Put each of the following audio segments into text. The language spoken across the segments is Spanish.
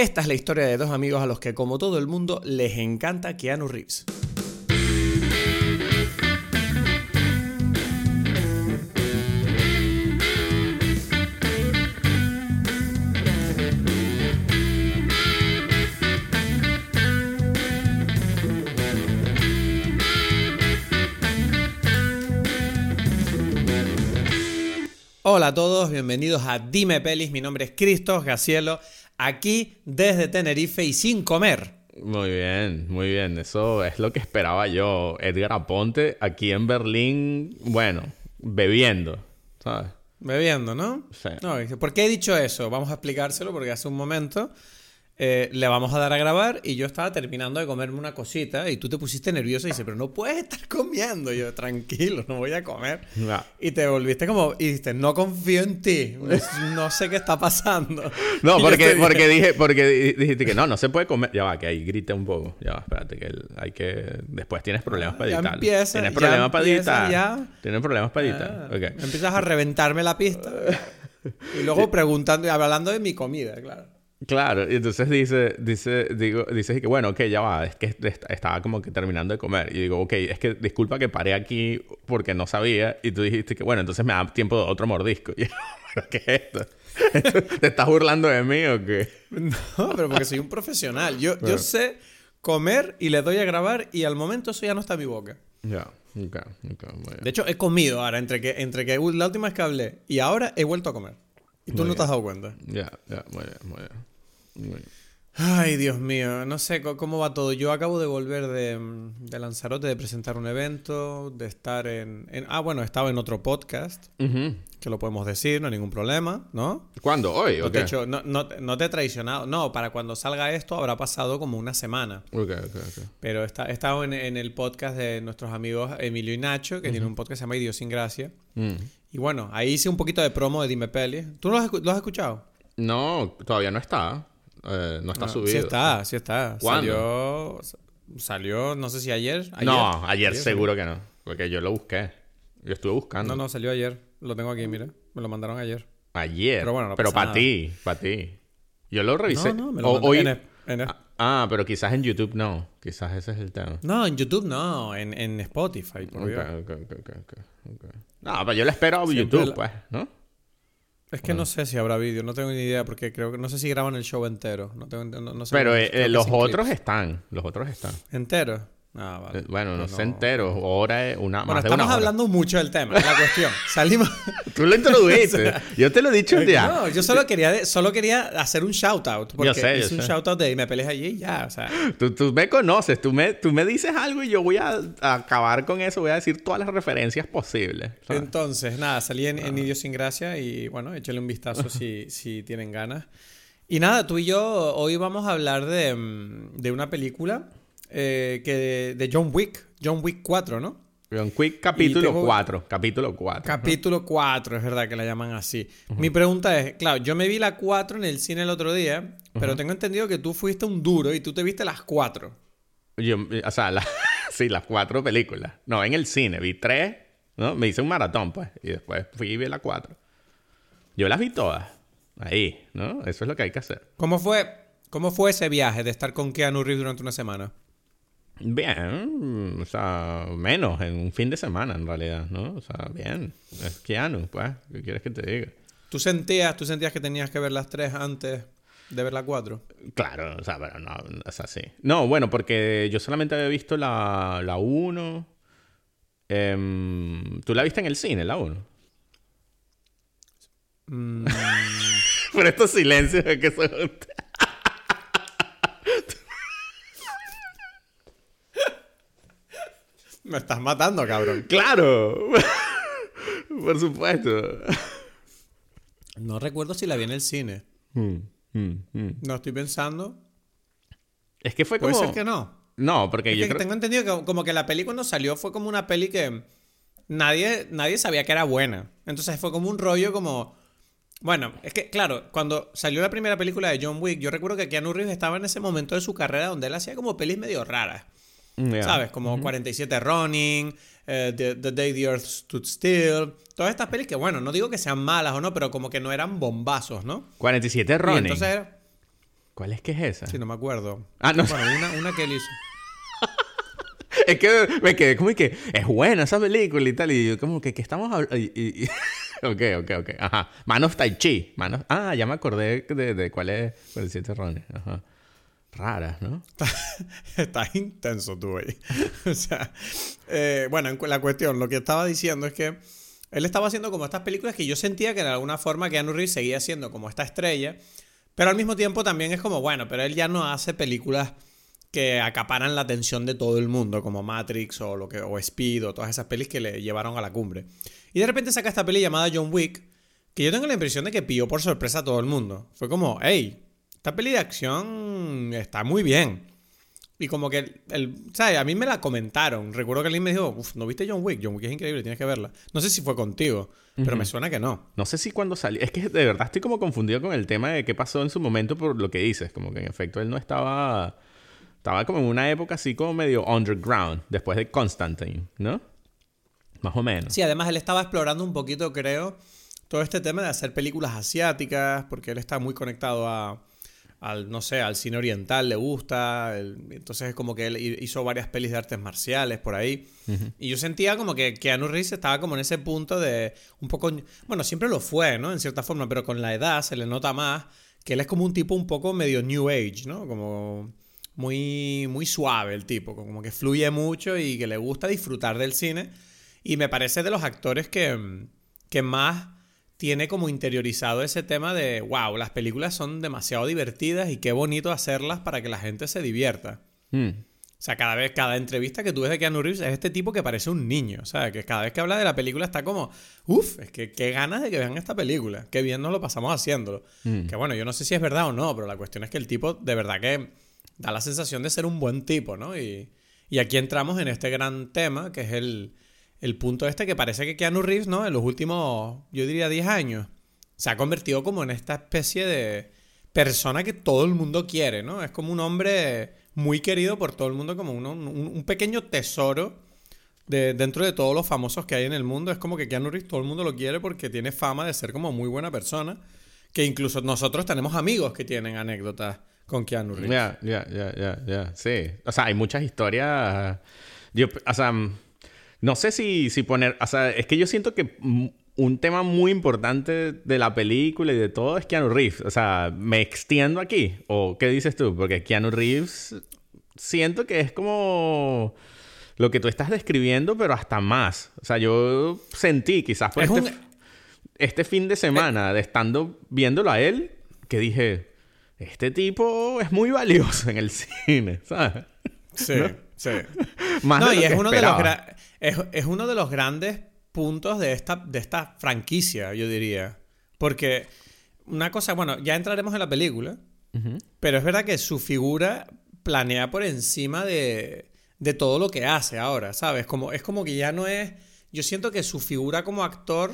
Esta es la historia de dos amigos a los que, como todo el mundo, les encanta Keanu Reeves. Hola a todos, bienvenidos a Dime Pelis. Mi nombre es Cristos Gacielo, aquí desde Tenerife y sin comer. Muy bien, muy bien. Eso es lo que esperaba yo. Edgar Aponte aquí en Berlín, bueno, bebiendo, ¿sabes? Bebiendo, ¿no? Sí. No, ¿Por qué he dicho eso? Vamos a explicárselo porque hace un momento eh, le vamos a dar a grabar y yo estaba terminando de comerme una cosita y tú te pusiste nervioso y dices, pero no puedes estar comiendo. Y yo, tranquilo, no voy a comer. Y te volviste como, y dijiste, no confío en ti, no sé qué está pasando. No, porque, te porque dije, porque di- dijiste que no, no se puede comer. Ya va, que ahí grita un poco. Ya va, espérate, que hay que. Después tienes problemas para Ya editar. empieza, Tienes problemas para editar. ya. Tienes problemas para editar. Ah, Ok. Empiezas a reventarme la pista. Y luego preguntando y hablando de mi comida, claro. Claro, y entonces dice, dice, digo, dices que bueno, ok, ya va, es que est- estaba como que terminando de comer. Y digo, ok, es que disculpa que paré aquí porque no sabía. Y tú dijiste que bueno, entonces me da tiempo de otro mordisco. Y yo, ¿pero qué es esto? ¿Te estás burlando de mí o qué? No, pero porque soy un profesional. Yo, yo sé comer y le doy a grabar y al momento eso ya no está en mi boca. Ya, ok, ok, muy bien. De hecho, he comido ahora, entre que, entre que la última vez que hablé y ahora he vuelto a comer. Y tú Muy no te has dado cuenta. Ya, ya, muy bien, muy bien. Ay, Dios mío, no sé cómo va todo. Yo acabo de volver de, mm, de Lanzarote, de presentar un evento, de estar en, en- Ah, bueno, estaba en otro podcast, que lo podemos decir, no hay ningún problema, ¿no? ¿Cuándo? ¿Hoy? No ¿O te, he hecho- no, no- no te he traicionado. No, para cuando salga esto habrá pasado como una semana. Ok, ok, ok. Pero está, he estado en, en el podcast de nuestros amigos Emilio y Nacho, que tienen un podcast que se llama Idiosincrasia. Mm. Y bueno, ahí hice un poquito de promo de Dime Peli. ¿Tú lo has, lo has escuchado? No, todavía no está. Eh, no está subido. Sí está, sí está. ¿Cuándo? Salió, salió, no sé si ayer. No, ayer seguro que no. Porque yo lo busqué. Yo estuve buscando. No, no, salió ayer. Lo tengo aquí, mira. Me lo mandaron ayer. Ayer. Pero bueno, no Pero para ti, para ti. Yo lo revisé. No, no, me lo O- hoy- en, en Ah, Ah, pero quizás en YouTube no. Quizás ese es el tema. No, en YouTube no, en, en Spotify, por Ok, Dios. ok, ok, ok, ok, ok. No, pero yo lo espero a YouTube, la- pues, ¿no? Es que no sé si habrá vídeo, no tengo ni idea, porque creo que no sé si graban el show entero. No tengo, no, no sé Pero eh, eh, los otros clips. están. Los otros están. ¿Entero? Ah, vale. Eh, Bueno, no Pues sé enteros. Hora, es una, Bueno, más de una estamos hora. hablando mucho del tema, la cuestión. Salimos. Tú lo introdujiste. yo te lo he dicho un día. No, yo solo quería, de- solo quería hacer un shout out. Porque Yo sé, yo hice un sé. shout out de me peleas allí y ya. O sea, Tú, tú me conoces, tú me, tú me dices algo y yo voy a, a acabar con eso, voy a decir todas las referencias posibles. ¿sabes? entonces, nada, salí en, en Idiosincrasia y bueno, échale un vistazo si, si tienen ganas. Y nada, tú y yo hoy vamos a hablar de, mm, de una película eh, que de John Wick, John Wick 4, ¿no? John Quick capítulo tengo- 4, capítulo 4. Capítulo 4, es verdad que la llaman así. Mi pregunta es, claro, yo me vi la 4 en el cine el otro día, pero tengo entendido que tú fuiste un duro y tú te viste las 4. Yo, o sea, la- sí, las cuatro películas. No, en el cine vi tres, ¿no? Me hice un maratón, pues, y después fui y vi las cuatro. Yo las vi todas. Ahí, ¿no? Eso es lo que hay que hacer. ¿Cómo fue, ¿Cómo fue ese viaje de estar con Keanu Reeves durante una semana? Bien, o sea, menos en un fin de semana en realidad, ¿no? O sea, bien. Es Keanu, pues, ¿qué quieres que te diga? ¿Tú sentías, ¿Tú sentías que tenías que ver las 3 antes de ver la 4? Claro, o sea, pero no, o sea, sí. No, bueno, porque yo solamente había visto la, la 1. Em, ¿Tú la viste en el cine, la 1? Mm, Por estos silencios que son... me estás matando, cabrón. ¡Claro! Por supuesto. No recuerdo si la vi en el cine. Mm, mm, mm. No estoy pensando. Es que fue Puede como... ser que no. No, porque Es yo que creo... tengo entendido que como que la peli cuando salió fue como una peli que nadie, nadie sabía que era buena. Entonces fue como un rollo como... Bueno, es que claro, cuando salió la primera película de John Wick, yo recuerdo que Keanu Reeves estaba en ese momento de su carrera donde él hacía como pelis medio raras. Ya. ¿Sabes? Como 47 Running, eh, The, The Day the Earth Stood Still. Todas estas pelis que, bueno, no digo que sean malas o no, pero como que no eran bombazos, ¿no? 47 Y Ronin. entonces ¿Cuál es que es esa? Sí, no me acuerdo. Ah, no. Bueno, una, una que él hizo. Es que me quedé como que es buena esa película y tal. Y yo como que, ¿qué estamos hablando? Y, y- y- ok, ok, ok. Ajá. Man of Tai Chi. Man of- Ah, ya me acordé de, de cuál es 47 Rones. Ajá. Raras, ¿no? Estás intenso tú ahí. o sea, eh, bueno, la cuestión, lo que estaba diciendo es que él estaba haciendo como estas películas que yo sentía que de alguna forma Keanu Reeves seguía siendo como esta estrella, pero al mismo tiempo también es como, bueno, pero él ya no hace películas que acaparan la atención de todo el mundo, como Matrix o, lo que, o Speed o todas esas pelis que le llevaron a la cumbre. Y de repente saca esta peli llamada John Wick, que yo tengo la impresión de que pilló por sorpresa a todo el mundo. Fue como, hey, esta peli de acción está muy bien. Y como que, el, el- ¿sabes? A mí me la comentaron. Recuerdo que alguien me dijo, uff, ¿no viste John Wick? John Wick es increíble, tienes que verla. No sé si fue contigo, pero me suena que no. No sé si cuando salió. Es que de verdad estoy como confundido con el tema de qué pasó en su momento por lo que dices. Como que en efecto él no estaba. Estaba como en una época así como medio underground, después de Constantine, ¿no? Más o menos. Sí, además él estaba explorando un poquito, creo, todo este tema de hacer películas asiáticas, porque él está muy conectado a, al, no sé, al cine oriental, le gusta. el- entonces es como que él hi- hizo varias pelis de artes marciales por ahí. Y yo sentía como que Keanu Reeves estaba como en ese punto de un poco, bueno, siempre lo fue, ¿no? En cierta forma, pero con la edad se le nota más que él es como un tipo un poco medio new age, ¿no? Como muy, muy suave el tipo, como que fluye mucho y que le gusta disfrutar del cine. Y me parece de los actores que, que más tiene como interiorizado ese tema de, wow, las películas son demasiado divertidas y qué bonito hacerlas para que la gente se divierta. Mm. O sea, cada vez, cada entrevista que tú ves de Keanu Reeves es este tipo que parece un niño. O sea, que cada vez que habla de la película está como, uff, es que qué ganas de que vean esta película. Qué bien nos lo pasamos haciéndolo. Que bueno, yo no sé si es verdad o no, pero la cuestión es que el tipo de verdad que da la sensación de ser un buen tipo, ¿no? Y, y aquí entramos en este gran tema, que es el, el punto este que parece que Keanu Reeves, ¿no? En los últimos, yo diría 10 años, se ha convertido como en esta especie de persona que todo el mundo quiere, ¿no? Es como un hombre muy querido por todo el mundo, como uno- un, un pequeño tesoro de, dentro de todos los famosos que hay en el mundo. Es como que Keanu Reeves todo el mundo lo quiere porque tiene fama de ser como muy buena persona. Que incluso nosotros tenemos amigos que tienen anécdotas con Keanu Reeves. Ya, ya, ya, ya. Sí. O sea, hay muchas historias. Yo, o sea, no sé si, si poner. O sea, es que yo siento que un tema muy importante de la película y de todo es Keanu Reeves. O sea, ¿me extiendo aquí? ¿O qué dices tú? Porque Keanu Reeves siento que es como lo que tú estás describiendo, pero hasta más. O sea, yo sentí quizás por Es este, un- este fin de semana de estando viéndolo a él, que dije, este tipo es muy valioso en el cine, ¿sabes? Sí, sí. Más No, de lo y es uno, de los es, es uno de los grandes puntos de esta, de esta franquicia, yo diría. Porque una cosa, bueno, ya entraremos en la película, pero es verdad que su figura planea por encima de, de todo lo que hace ahora, ¿sabes? Como, es como que ya no es... Yo siento que su figura como actor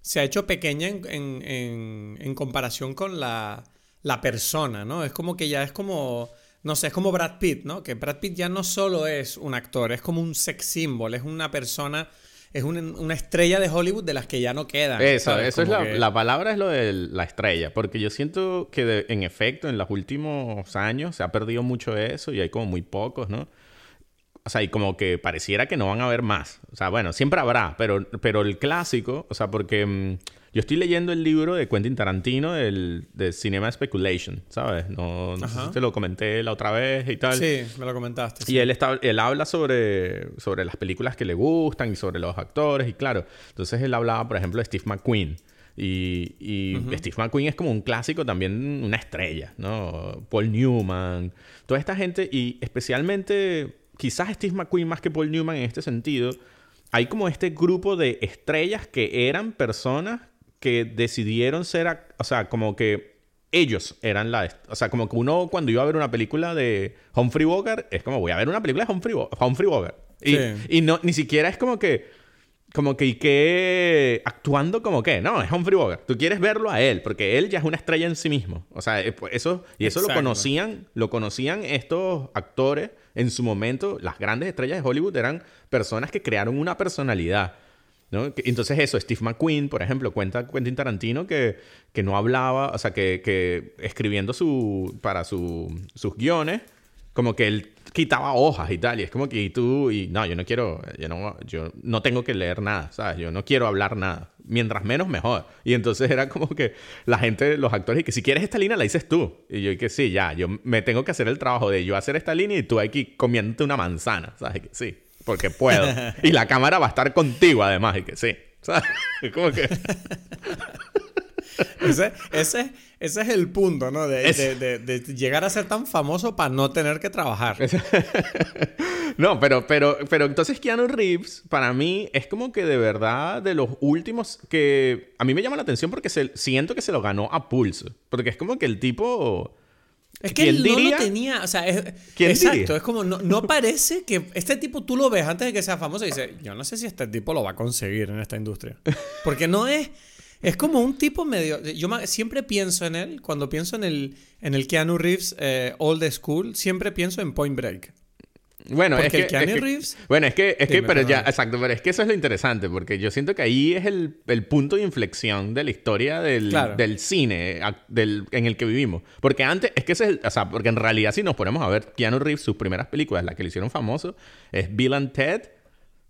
se ha hecho pequeña en, en- en- en comparación con la, la persona, ¿no? Es como que ya es como, no sé, es como Brad Pitt, ¿no? Que Brad Pitt ya no solo es un actor, es como un sex symbol, es una persona, es un- una estrella de Hollywood de las que ya no quedan. Eso, ¿sabes? eso es la, que- la palabra es lo de la estrella, porque yo siento que de- en efecto en los últimos años se ha perdido mucho eso y hay como muy pocos, ¿no? O sea, y como que pareciera que no van a haber más. O sea, bueno, siempre habrá, pero, pero el clásico, o sea, porque mm, yo estoy leyendo el libro de Quentin Tarantino del, de Cinema Speculation, ¿sabes? No, no sé si te lo comenté la otra vez y tal. Sí, me lo comentaste. Y él, está, él habla sobre, sobre las películas que le gustan y sobre los actores. Y claro, entonces él hablaba, por ejemplo, de Steve McQueen. Y, y Steve McQueen es como un clásico también, una estrella, ¿no? Paul Newman, toda esta gente. Y especialmente, quizás Steve McQueen más que Paul Newman en este sentido, hay como este grupo de estrellas que eran personas que decidieron ser, ac- o sea, como que ellos eran la... O sea, como que uno cuando iba a ver una película de Humphrey Bogart, es como, voy a ver una película de Humphrey, Bo- Humphrey Bogart. Y, Sí. y no, ni siquiera es como que... Como que, y que actuando como que, no, es Humphrey Bogart. Tú quieres verlo a él, porque él ya es una estrella en sí mismo. O sea, pues, eso, y eso lo conocían, lo conocían estos actores en su momento. Las grandes estrellas de Hollywood eran personas que crearon una personalidad. ¿No? Entonces eso, Steve McQueen, por ejemplo, cuenta Quentin Tarantino que, que no hablaba, o sea, que, que escribiendo su, para su, sus guiones, como que él quitaba hojas y tal, y es como que tú, y no, yo no quiero, yo no, yo no tengo que leer nada, ¿sabes? Yo no quiero hablar nada. Mientras menos, mejor. Y entonces era como que la gente, los actores, y que si quieres esta línea la dices tú. Y yo, y que sí, ya, yo me tengo que hacer el trabajo de yo hacer esta línea y tú aquí comiéndote una manzana, ¿sabes? Que sí, porque puedo. y la cámara va a estar contigo además, y que sí. ¿Sabes? Como que... Ese, ese, ese es el punto, ¿no? De, Es- de- de- de llegar a ser tan famoso para no tener que trabajar. No, pero, pero, pero entonces Keanu Reeves, para mí, es como que de verdad de los últimos que a mí me llama la atención porque se- siento que se lo ganó a pulso. Porque es como que el tipo... Es que ¿Quién él no diría? lo tenía, o sea, es, ¿Quién exacto, diría? es como, no, no parece que este tipo tú lo ves antes de que sea famoso y dices, yo no sé si este tipo lo va a conseguir en esta industria. Porque no es, es como un tipo medio, yo siempre pienso en él, cuando pienso en el, en el Keanu Reeves eh, Old School, siempre pienso en Point Break. Bueno, Porque es que, el Keanu es que- Reeves- Bueno, es que, es que pero ya, exacto, pero es que eso es lo interesante, porque yo siento que ahí es el, el punto de inflexión de la historia del, Claro. del cine del, en el que vivimos. Porque antes, es que ese es el, o sea, porque en realidad si nos ponemos a ver Keanu Reeves, sus primeras películas, las que le hicieron famoso, es Bill and Ted,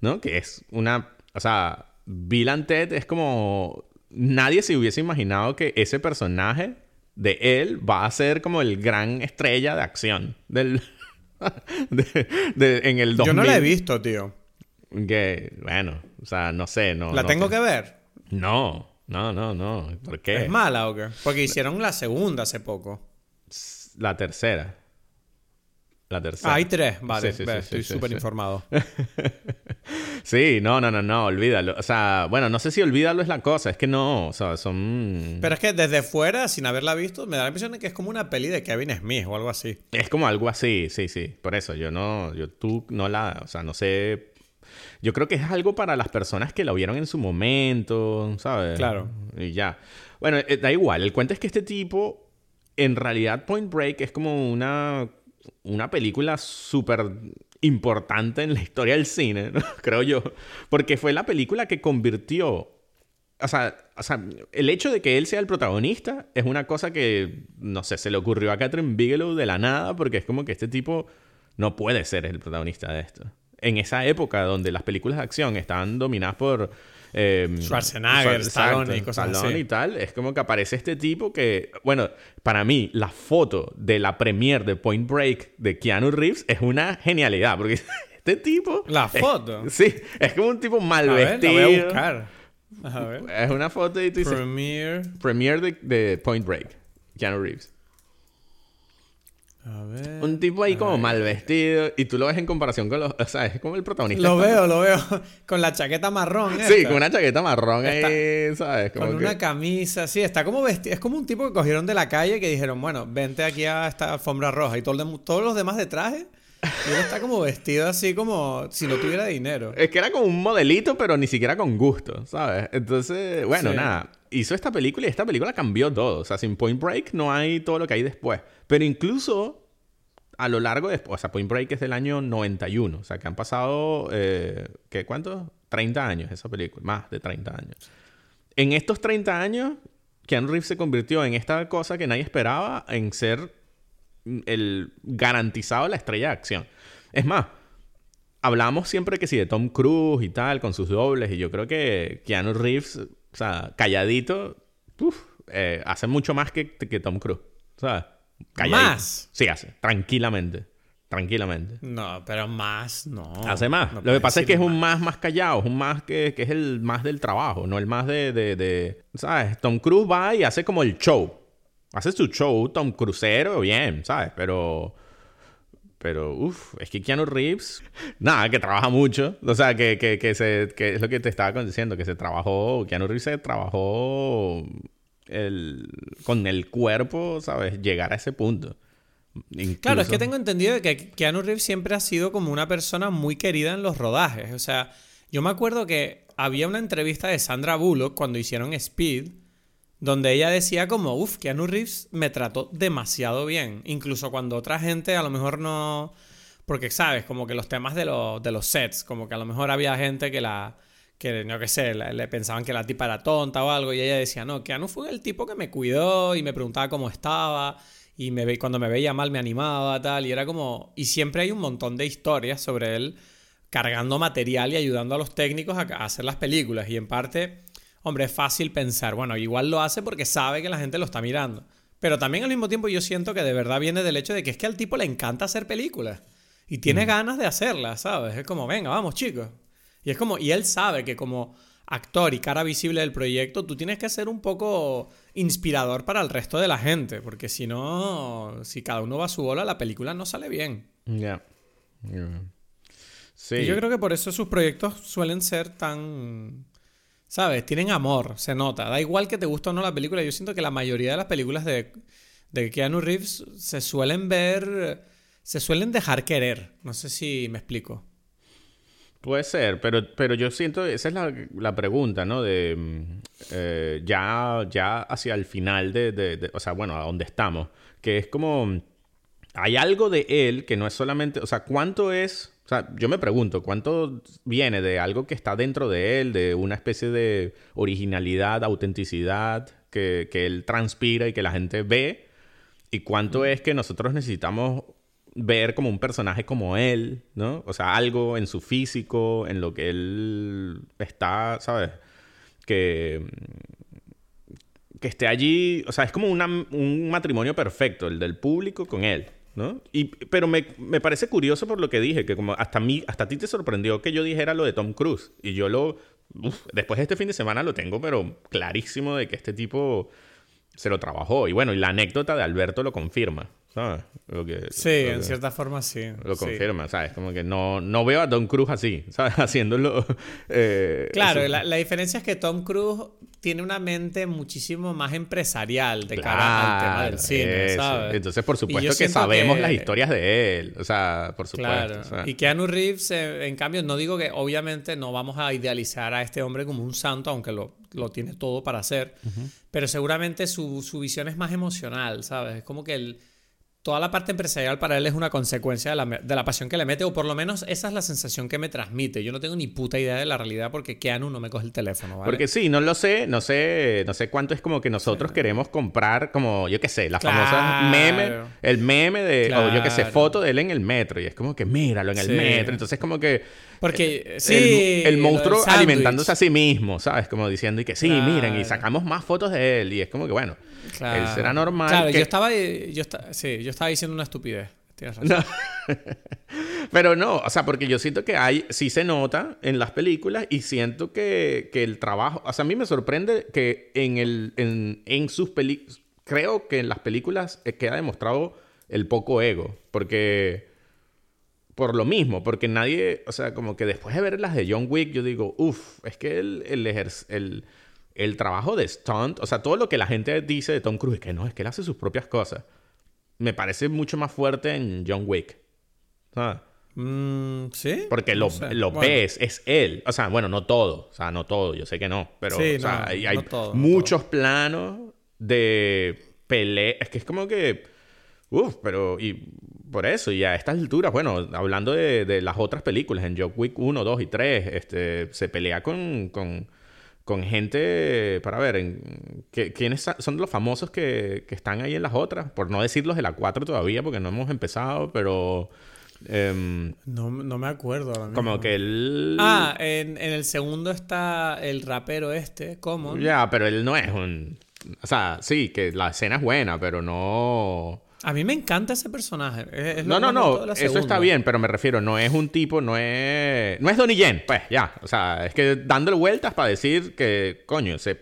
¿no? Que es una, o sea, Bill and Ted es como, nadie se hubiese imaginado que ese personaje de él va a ser como el gran estrella de acción del... de- de- en el 2000. Yo no la he visto, tío. Que, bueno, o sea, no sé, no. ¿La no tengo que ver? No, no, no, no. ¿Por qué? ¿Es mala o qué? Porque hicieron la segunda hace poco. La tercera. La tercera. Ah, hay tres, vale, Sí, sí, ve, sí, estoy súper informado. Sí, no, no, no, no, olvídalo. O sea, bueno, no sé si olvídalo es la cosa, es que no, o sea, son... Pero es que desde fuera, sin haberla visto, me da la impresión de que es como una peli de Kevin Smith o algo así. Es como algo así, sí, sí. Por eso yo no, yo tú no la, o sea, no sé. Yo creo que es algo para las personas que la vieron en su momento, ¿sabes? Claro. Y ya. Bueno, eh, da igual. El cuento es que este tipo, en realidad, Point Break es como una, una película súper importante en la historia del cine, ¿no? creo yo. Porque fue la película que convirtió o sea, o sea, el hecho de que él sea el protagonista es una cosa que, no sé, se le ocurrió a Catherine Bigelow de la nada porque es como que este tipo no puede ser el protagonista de esto. En esa época donde las películas de acción estaban dominadas por... eh, Schwarzenegger, Schwar- Stallone y cosas Stallone así. y tal, es como que aparece este tipo que, bueno, para mí la foto de la premiere de Point Break de Keanu Reeves es una genialidad porque este tipo... La es- foto. sí, es como un tipo mal A ver, la vestido. voy a buscar. A ver. Es una foto y tú dices, Premiere. premiere de, de Point Break, Keanu Reeves. A ver. Un tipo ahí como mal vestido y tú lo ves en comparación con los... O sea, es como el protagonista. Lo veo, lo veo. Con la chaqueta marrón. Sí, esta. con una chaqueta marrón Está- ahí, ¿sabes? Como Con que- una camisa, sí, está como vestido. Es como un tipo que cogieron de la calle que dijeron, bueno, vente aquí a esta alfombra roja. Y todo el todos los demás de traje. Y él está como vestido así como si no tuviera dinero. Es que era como un modelito, pero ni siquiera con gusto, ¿sabes? Entonces, bueno, Sí. nada. Hizo esta película y esta película cambió todo. O sea, sin Point Break no hay todo lo que hay después. Pero incluso a lo largo de... O sea, Point Break es del año 91. O sea, que han pasado... Eh, ¿Qué? ¿Cuántos? 30 años esa película. Más de 30 años. En estos 30 años, Keanu Reeves se convirtió en esta cosa que nadie esperaba en ser el garantizado la estrella de acción. Es más, hablamos siempre que sí de Tom Cruise y tal, con sus dobles, y yo creo que Keanu Reeves, o sea, calladito, uf, eh, hace mucho más que, que Tom Cruise, ¿sabes? Calladito. ¿Más? Sí, hace, tranquilamente, tranquilamente. No, pero más no. Hace más. No Lo que pasa es que es un más más callado, es un más que, que es el más del trabajo, no el más de, de, de- ¿Sabes? Tom Cruise va y hace como el show. Hace su show, Tom Crucero, bien, ¿sabes? Pero... Pero, uff, es que Keanu Reeves, nada, que trabaja mucho. O sea, que, que, que, se, que es lo que te estaba diciendo, que se trabajó, Keanu Reeves se trabajó el, con el cuerpo, ¿sabes? Llegar a ese punto. Claro, es que tengo entendido de que Keanu Reeves siempre ha sido como una persona muy querida en los rodajes. O sea, yo me acuerdo que había una entrevista de Sandra Bullock cuando hicieron Speed, donde ella decía como, uff, Keanu Reeves me trató demasiado bien. Incluso cuando otra gente a lo mejor no... Porque, ¿sabes? Como que los temas de, los- de los sets, como que a lo mejor había gente que la, que no que sé, le, pensaban que la tipa era tonta o algo y ella decía, no, Keanu fue el tipo que me cuidó y me preguntaba cómo estaba y me ve, cuando me veía mal me animaba, tal, y era como, y siempre hay un montón de historias sobre él cargando material y ayudando a los técnicos a, hacer las películas y en parte, hombre, es fácil pensar, bueno, igual lo hace porque sabe que la gente lo está mirando. Pero también al mismo tiempo yo siento que de verdad viene del hecho de que es que al tipo le encanta hacer películas. Y tiene mm. ganas de hacerlas, ¿sabes? Es como, venga, vamos chicos. Y es como, y él sabe que como actor y cara visible del proyecto, tú tienes que ser un poco inspirador para el resto de la gente, porque si no, si cada uno va a su bola, la película no sale bien. Ya. Sí. Y yo creo que por eso sus proyectos suelen ser tan... ¿Sabes? Tienen amor, se nota. Da igual que te guste o no la película. Yo siento que la mayoría de las películas de, de Keanu Reeves se suelen ver... Se suelen dejar querer. No sé si me explico. Puede ser, pero, pero yo siento, esa es la, pregunta, ¿no? De mm, eh, ya, ya hacia el final de, de, o sea, bueno, a dónde estamos, que es como, hay algo de él que no es solamente, o sea, ¿cuánto es? Sea, yo me pregunto, ¿cuánto viene de algo que está dentro de él, de una especie de originalidad, autenticidad que, que él transpira y que la gente ve? ¿Y cuánto es que nosotros necesitamos ver como un personaje como él, ¿no? O sea, algo en su físico, en lo que él está, ¿sabes? Que, que esté allí, o sea, es como un matrimonio perfecto, el del público con él, ¿no? Y, pero me, me, parece curioso por lo que dije, que como hasta, mí, hasta a ti te sorprendió que yo dijera lo de Tom Cruise. Y yo lo, después de este fin de semana lo tengo, pero clarísimo de que este tipo se lo trabajó. Y bueno, y la anécdota de Alberto lo confirma. ¿Sabes? sí, en cierta forma sí. Lo confirma, ¿sabes? Como que no, no veo a Tom Cruise así, ¿sabes? Haciéndolo. Eh, claro, la, la, diferencia es que Tom Cruise tiene una mente muchísimo más empresarial de cara al tema del cine, ¿sabes? Entonces, por supuesto que sabemos las historias de él, o sea, por supuesto. Claro. Y Keanu Reeves, eh, en cambio, no digo que obviamente no vamos a idealizar a este hombre como un santo, aunque lo, lo tiene todo para hacer, pero seguramente su, su visión es más emocional, ¿sabes? Es como que él toda la parte empresarial para él es una consecuencia de la, pasión que le mete, o por lo menos esa es la sensación que me transmite. Yo no tengo ni puta idea de la realidad porque Keanu no me coge el teléfono, ¿vale? Porque sí, no lo sé, no sé, no sé cuánto es como que nosotros queremos comprar, como, yo qué sé, la famosa meme, el meme de, o yo qué sé, foto de él en el metro, y es como que míralo en el metro, entonces como que porque, sí. El, monstruo alimentándose a sí mismo, ¿sabes? Como diciendo, y que sí, miren, y sacamos más fotos de él. Y es como que, bueno, él será normal. Claro, yo estaba. Yo sí, yo estaba diciendo una estupidez. Tienes razón. Pero no, o sea, porque yo siento que hay, sí se nota en las películas y siento que, que el trabajo, o sea, a mí me sorprende que en, el, en, en sus películas, creo que en las películas queda demostrado el poco ego, porque por lo mismo, porque nadie, o sea, como que después de ver las de John Wick, yo digo, uff, es que el, el, el, trabajo de stunt, o sea, todo lo que la gente dice de Tom Cruise, que no, es que él hace sus propias cosas, me parece mucho más fuerte en John Wick. ¿Sabes? Mm, sí. Porque lo, ves, es él. O sea, bueno, no todo. O sea, no todo, yo sé que no. Pero o sea, hay, muchos planos de pelea. Es que es como que. Uf, pero. Y por eso, y a estas alturas, bueno, hablando de, las otras películas, en John Wick 1, 2 y 3, este, se pelea con, con, con gente, para ver, en, ¿quiénes son los famosos que, que, están ahí en las otras? Por no decir los de la 4 todavía, porque no hemos empezado, pero... Em, no, no, me acuerdo ahora Como que él... Ah, en, en, el segundo está el rapero este, ¿cómo? Ya, pero él no es un... O sea, sí, que la escena es buena, pero no... A mí me encanta ese personaje. no, no, no. Eso está bien, pero me refiero, no es un tipo, no es. No es Donnie Yen, pues ya. O sea, es que dándole vueltas para decir que, coño, se,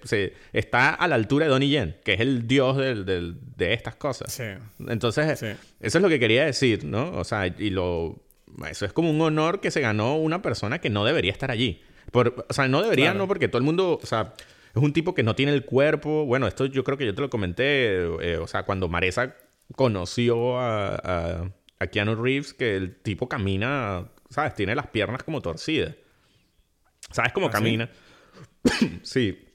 está a la altura de Donnie Yen, que es el dios de estas cosas. Sí. Entonces, eso es lo que quería decir, ¿no? O sea, y lo. Eso es como un honor que se ganó una persona que no debería estar allí. Por, o sea, no debería, no, porque todo el mundo. O sea, es un tipo que no tiene el cuerpo. Bueno, esto yo creo que yo te lo comenté. Eh, o sea, cuando Maresa conoció a, a, Keanu Reeves que el tipo camina, ¿sabes? Tiene las piernas como torcidas. ¿Sabes cómo ¿Ah, camina? Sí?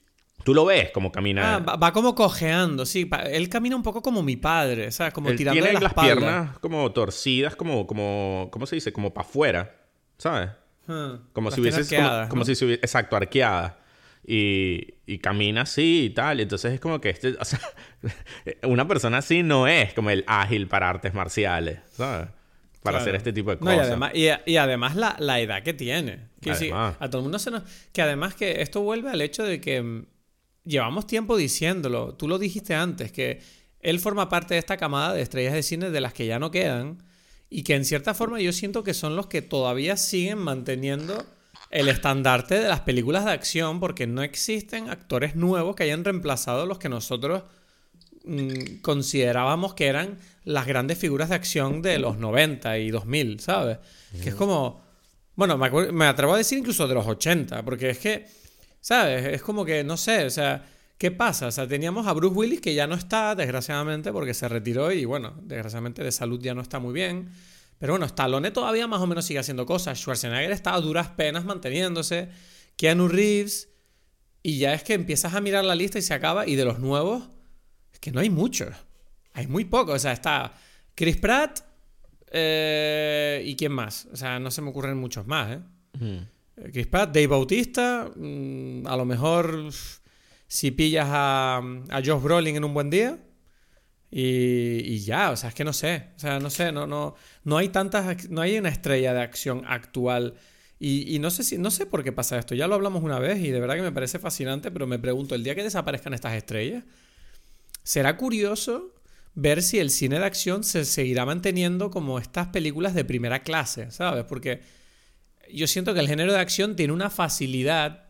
Tú lo ves como camina. Ah, va, como cojeando, sí. Él camina un poco como mi padre, ¿sabes? Como Él tiene las piernas como torcidas, como, como, ¿cómo se dice? Como para afuera, ¿sabes? Hmm. Como si tiene hubiese... como- como, si se hubiese... Exacto, arqueada. Y, y camina así y tal. Entonces es como que este... O sea, una persona así no es como el ágil para artes marciales, ¿sabes? Para Claro. hacer este tipo de No, cosas. y además, y, y además la, la edad que tiene. Que Además. a todo el mundo se nos... Que además que esto vuelve al hecho de que mm, llevamos tiempo diciéndolo. Tú lo dijiste antes, que él forma parte de esta camada de estrellas de cine de las que ya no quedan. Y que en cierta forma yo siento que son los que todavía siguen manteniendo el estandarte de las películas de acción porque no existen actores nuevos que hayan reemplazado a los que nosotros mm, considerábamos que eran las grandes figuras de acción de los 90 y 2000, ¿sabes? Que es como... Bueno, me, me atrevo a decir incluso de los 80, porque es que, ¿sabes? Es como que, no sé, o sea, ¿qué pasa? O sea, teníamos a Bruce Willis que ya no está, desgraciadamente, porque se retiró y, bueno, desgraciadamente de salud ya no está muy bien. Pero bueno, Stallone todavía más o menos sigue haciendo cosas. Schwarzenegger está a duras penas manteniéndose. Keanu Reeves. Y ya es que empiezas a mirar la lista y se acaba. Y de los nuevos, es que no hay muchos. Hay muy pocos. O sea, está Chris Pratt. eh, ¿Y quién más? O sea, no se me ocurren muchos más, ¿eh? Ujú. Eh, Chris Pratt, Dave Bautista. mm, a lo mejor si pillas a, a Josh Brolin en un buen día. Y, ya, o sea, es que no sé. O sea, no sé, no, no, no hay tantas, no hay una estrella de acción actual. Y, y no sé si, no sé por qué pasa esto. Ya lo hablamos una vez y de verdad que me parece fascinante, pero me pregunto, el día que desaparezcan estas estrellas, será curioso ver si el cine de acción se seguirá manteniendo como estas películas de primera clase, ¿sabes? Porque yo siento que el género de acción tiene una facilidad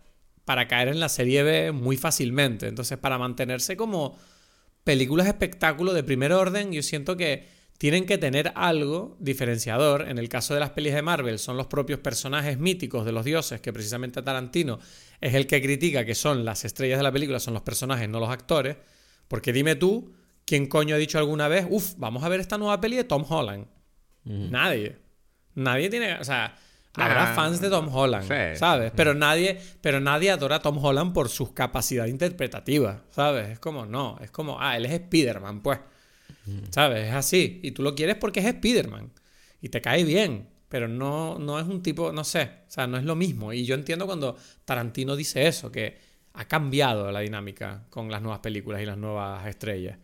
para caer en la serie B muy fácilmente. Entonces, para mantenerse como películas espectáculo de primer orden, yo siento que tienen que tener algo diferenciador. En el caso de las pelis de Marvel, son los propios personajes míticos de los dioses, que precisamente Tarantino es el que critica que son las estrellas de la película, son los personajes, no los actores. Porque dime tú, ¿quién coño ha dicho alguna vez, uff, vamos a ver esta nueva peli de Tom Holland? Nadie. Nadie tiene. O sea, habrá Ah, fans de Tom Holland, sí. ¿sabes? Pero nadie, pero nadie adora a Tom Holland por sus capacidades interpretativas, ¿sabes? Es como, no, es como, ah, él es Spider-Man, pues. ¿Sabes? Es así. Y tú lo quieres porque es Spider-Man. Y te cae bien. Pero no, no es un tipo, no sé. O sea, no es lo mismo. Y yo entiendo cuando Tarantino dice eso, que ha cambiado la dinámica con las nuevas películas y las nuevas estrellas.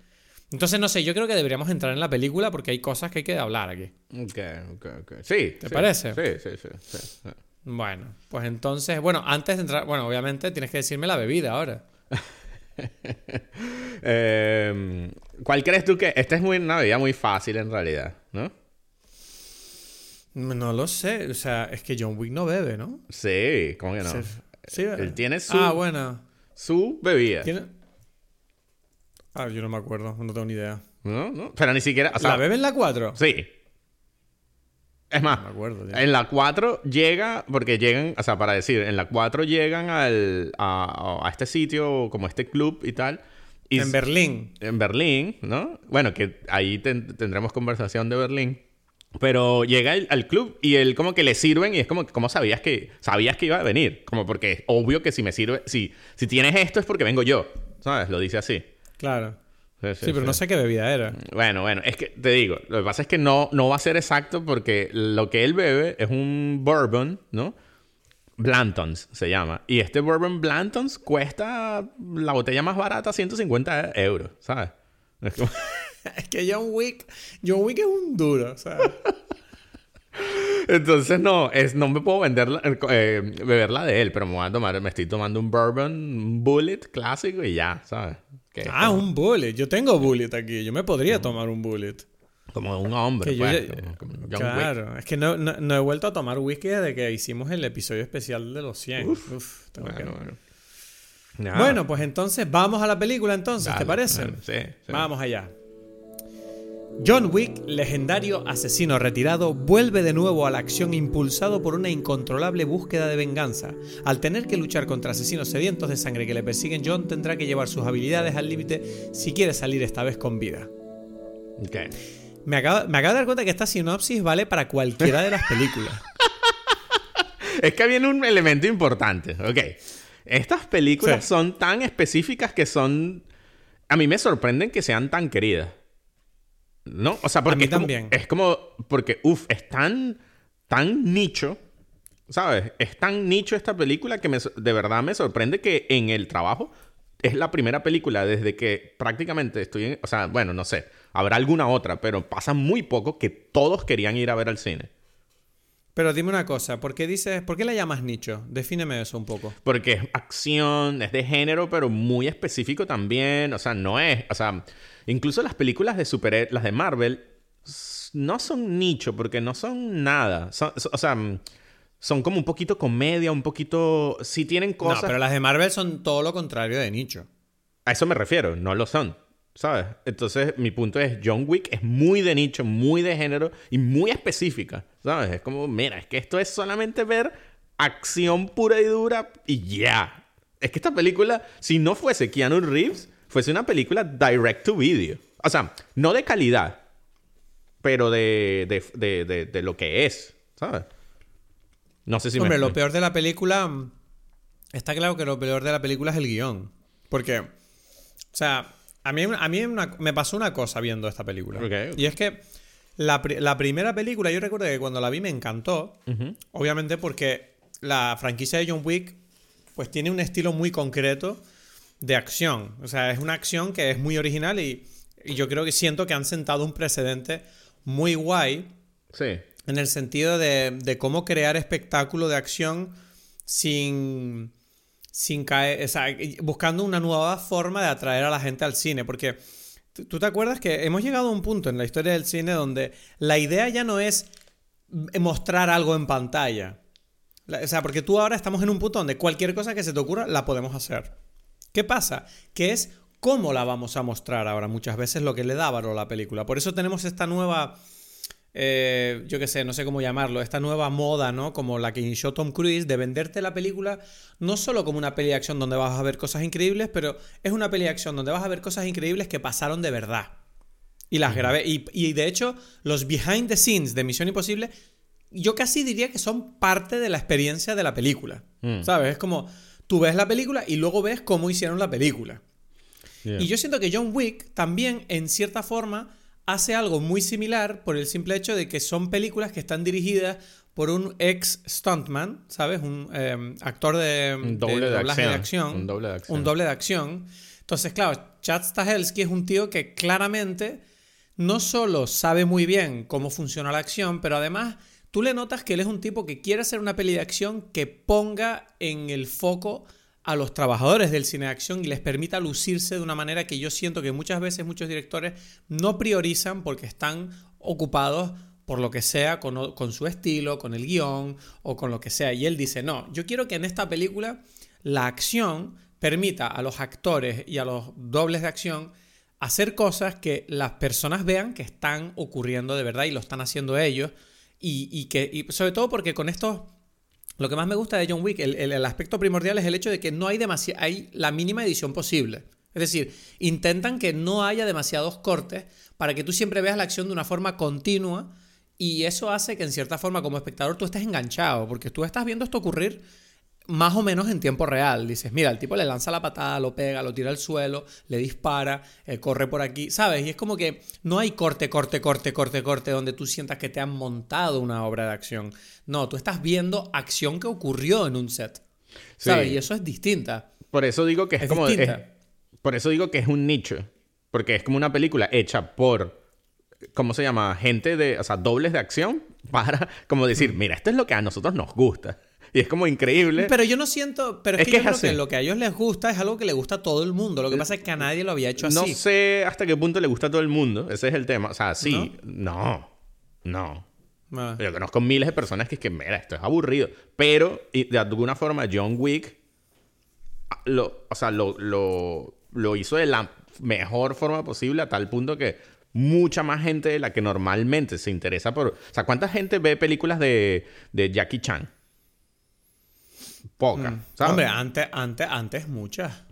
Entonces, no sé, yo creo que deberíamos entrar en la película porque hay cosas que hay que hablar aquí. Ok, ok, ok. Sí. ¿Te sí, parece? Sí, sí, sí. sí, sí. Bueno, pues entonces, bueno, antes de entrar, bueno, obviamente tienes que decirme la bebida ahora. Eh, ¿Cuál crees tú que...? Esta es muy, una bebida muy fácil en realidad, ¿no? No lo sé, o sea, es que John Wick no bebe, ¿no? Sí, ¿cómo que no? Se- sí. Él tiene su, Ah, bueno. su bebida. ¿Tiene? Ah, yo no me acuerdo, no tengo ni idea. ¿No? ¿No? Pero ni siquiera... O sea, ¿La bebe en la 4? Sí. Es más, No me acuerdo. en la 4 llega, porque llegan, o sea, para decir, en la 4 llegan al, a, a este sitio, como este club y tal. Y En Berlín. en Berlín, ¿no? Bueno, que ahí ten- tendremos conversación de Berlín. Pero llega el- al club y él como que le sirven y es como, ¿cómo sabías que, sabías que iba a venir? Como porque es obvio que si me sirve, si, si tienes esto es porque vengo yo, ¿sabes? Lo dice así. Claro. Sí, Sí, pero no sé qué bebida era. Bueno, bueno, es que te digo, lo que pasa es que no, no va a ser exacto porque lo que él bebe es un bourbon, ¿no? Blantons se llama. Y este bourbon Blantons cuesta la botella más barata 150 euros, ¿sabes? Es como- Es que John Wick, John Wick es un duro, ¿sabes? Entonces no, es, no me puedo vender la- eh, beberla de él, pero me voy a tomar, me estoy tomando un bourbon un bullet clásico y ya, ¿sabes? Que Ah, como, un bullet. Yo tengo bullet aquí. Yo me podría tomar un bullet. como un hombre, pues, ya- como- Wick. claro, es que no, no- no he vuelto a tomar whisky desde que hicimos el episodio especial de los 100. Uf, tengo que- Bueno, bueno. Nada. Bueno, pues entonces vamos a la película entonces, ¿te parece? dale, sí, sí. Vamos allá. John Wick, legendario asesino retirado, vuelve de nuevo a la acción impulsado por una incontrolable búsqueda de venganza. Al tener que luchar contra asesinos sedientos de sangre que le persiguen, John tendrá que llevar sus habilidades al límite si quiere salir esta vez con vida. Ok. Me acabo, me acabo de dar cuenta que esta sinopsis vale para cualquiera de las películas. Es que viene un elemento importante. Ok. Estas películas Sí. son tan específicas que son. A mí me sorprenden que sean tan queridas. ¿No? O sea, porque mí es como- también. es como. Porque, uff, es tan. tan nicho. ¿Sabes? Es tan nicho esta película que me de verdad me sorprende que en el trabajo es la primera película desde que prácticamente estoy en... O sea, bueno, no sé. Habrá alguna otra, pero pasa muy poco que todos querían ir a ver al cine. Pero dime una cosa, ¿por qué dices, por qué la llamas nicho? Defíneme eso un poco. Porque es acción, es de género, pero muy específico también. O sea, no es. O sea, incluso las películas de super las de Marvel, no son nicho, porque no son nada. Son- o sea, son como un poquito comedia, un poquito. Sí tienen cosas. No, pero las de Marvel son todo lo contrario de nicho. A eso me refiero, no lo son. ¿Sabes? Entonces, mi punto es: John Wick es muy de nicho, muy de género y muy específica. ¿Sabes? Es como, mira, es que esto es solamente ver acción pura y dura y ya. Es que esta película, si no fuese Keanu Reeves, fuese una película direct to video. O sea, no de calidad, pero de, de, de, de- lo que es. ¿Sabes? No sé si Hombre, me. lo peor de la película. mm, Está claro que lo peor de la película es el guion. Porque. O sea, a mí, a mí una- me pasó una cosa viendo esta película. Y es que la, la primera película, yo recuerdo que cuando la vi me encantó. Obviamente porque la franquicia de John Wick. Pues tiene un estilo muy concreto de acción. O sea, es una acción que es muy original y, y yo creo que siento que han sentado un precedente muy guay Sí. en el sentido de, de cómo crear espectáculo de acción sin, sin caer, buscando una nueva forma de atraer a la gente al cine. Porque tú te acuerdas que hemos llegado a un punto en la historia del cine donde la idea ya no es mostrar algo en pantalla. La- O sea, porque tú ahora estamos en un punto donde cualquier cosa que se te ocurra la podemos hacer. ¿Qué pasa? Que es cómo la vamos a mostrar ahora muchas veces lo que le da valor a la película. Por eso tenemos esta nueva, eh, yo qué sé, no sé cómo llamarlo, esta nueva moda, ¿no? Como la que inició Tom Cruise de venderte la película no solo como una peli de acción donde vas a ver cosas increíbles, pero es una peli de acción donde vas a ver cosas increíbles que pasaron de verdad. Y las grabé. Y, y de hecho, los behind the scenes de Misión Imposible, yo casi diría que son parte de la experiencia de la película. Mm. ¿Sabes? Es como tú ves la película y luego ves cómo hicieron la película. Yeah. Y yo siento que John Wick también, en cierta forma, hace algo muy similar por el simple hecho de que son películas que están dirigidas por un ex stuntman, ¿sabes? Un eh, actor de, Un doble de doblaje acción. Un doble de acción. Un doble de acción. Entonces, claro, Chad Stahelski es un tío que claramente no solo sabe muy bien cómo funciona la acción, pero además tú le notas que él es un tipo que quiere hacer una peli de acción que ponga en el foco a los trabajadores del cine de acción y les permita lucirse de una manera que yo siento que muchas veces muchos directores no priorizan porque están ocupados por lo que sea, con, con su estilo, con el guion o con lo que sea. Y él dice, no, yo quiero que en esta película la acción permita a los actores y a los dobles de acción hacer cosas que las personas vean que están ocurriendo de verdad y lo están haciendo ellos. Y, y que, y sobre todo porque con estos lo que más me gusta de John Wick, el, el- aspecto primordial es el hecho de que no hay, demasi- hay la mínima edición posible. Es decir, intentan que no haya demasiados cortes para que tú siempre veas la acción de una forma continua y eso hace que en cierta forma como espectador tú estés enganchado porque tú estás viendo esto ocurrir más o menos en tiempo real. Dices, mira, el tipo le lanza la patada, lo pega, lo tira al suelo, le dispara, eh, corre por aquí, ¿sabes? Y es como que no hay corte, corte, corte, corte, corte donde tú sientas que te han montado una obra de acción. No, tú estás viendo acción que ocurrió en un set. ¿Sabes? Sí. Y eso es distinta. Por eso digo que es, Es como. es- por eso digo que es un nicho. Porque es como una película hecha por. ¿Cómo se llama? Gente de. O sea, dobles de acción. Para como Mm. decir, mira, esto es lo que a nosotros nos gusta. Y es como increíble. Pero yo no siento, pero es, Es que, que yo es creo así. que lo que a ellos les gusta es algo que le gusta a todo el mundo. Lo que pasa es que a nadie lo había hecho así. no sé hasta qué punto le gusta a todo el mundo. Ese es el tema. O sea, sí. No. No. Ah. Yo conozco miles de personas que es que, mira, esto es aburrido. Pero, y de alguna forma, John Wick, lo, o sea, lo, lo, lo hizo de la mejor forma posible a tal punto que mucha más gente de la que normalmente se interesa por... O sea, ¿cuánta gente ve películas de, de Jackie Chan? Poca, ¿sabes? Mm. Hombre, antes, antes, antes muchas.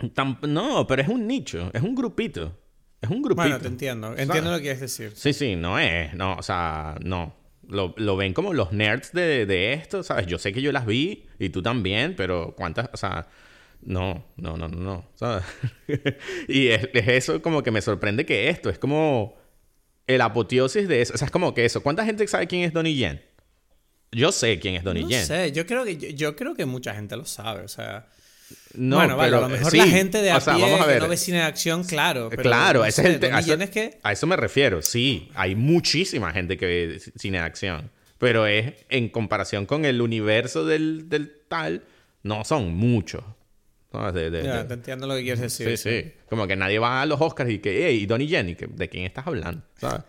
No, pero es un nicho, es un grupito. Es un grupito. Bueno, te entiendo. Entiendo ¿sabes? lo que quieres decir. Sí, sí, no es, no, o sea, no. Lo, lo ven como los nerds de, de esto, ¿sabes? Yo sé que yo las vi y tú también, pero ¿cuántas? O sea, no, no, no, no, no, ¿sabes? y es, es eso como que me sorprende que esto, es como el apoteosis de eso. O sea, es como que eso. ¿Cuánta gente sabe quién es Donnie Yen? Yo sé quién es Donnie No Yen. sé, yo creo que yo, yo creo que mucha gente lo sabe, o sea. No, bueno, vale, pero, a lo mejor sí, la gente de a o sea, pie vamos a que ver. no ve cine de acción, claro. pero claro, ese es el te- Donnie a eso- Yen es que A eso me refiero, sí. Hay muchísima gente que ve cine de acción. Pero es en comparación con el universo del, del tal, no son muchos. ¿Sabes? De- de- ya, de- te entiendo lo que quieres decir. sí, sí. Como que nadie va a los Oscars y que, hey, Donnie Yen, y que, ¿de quién estás hablando? ¿Sabes?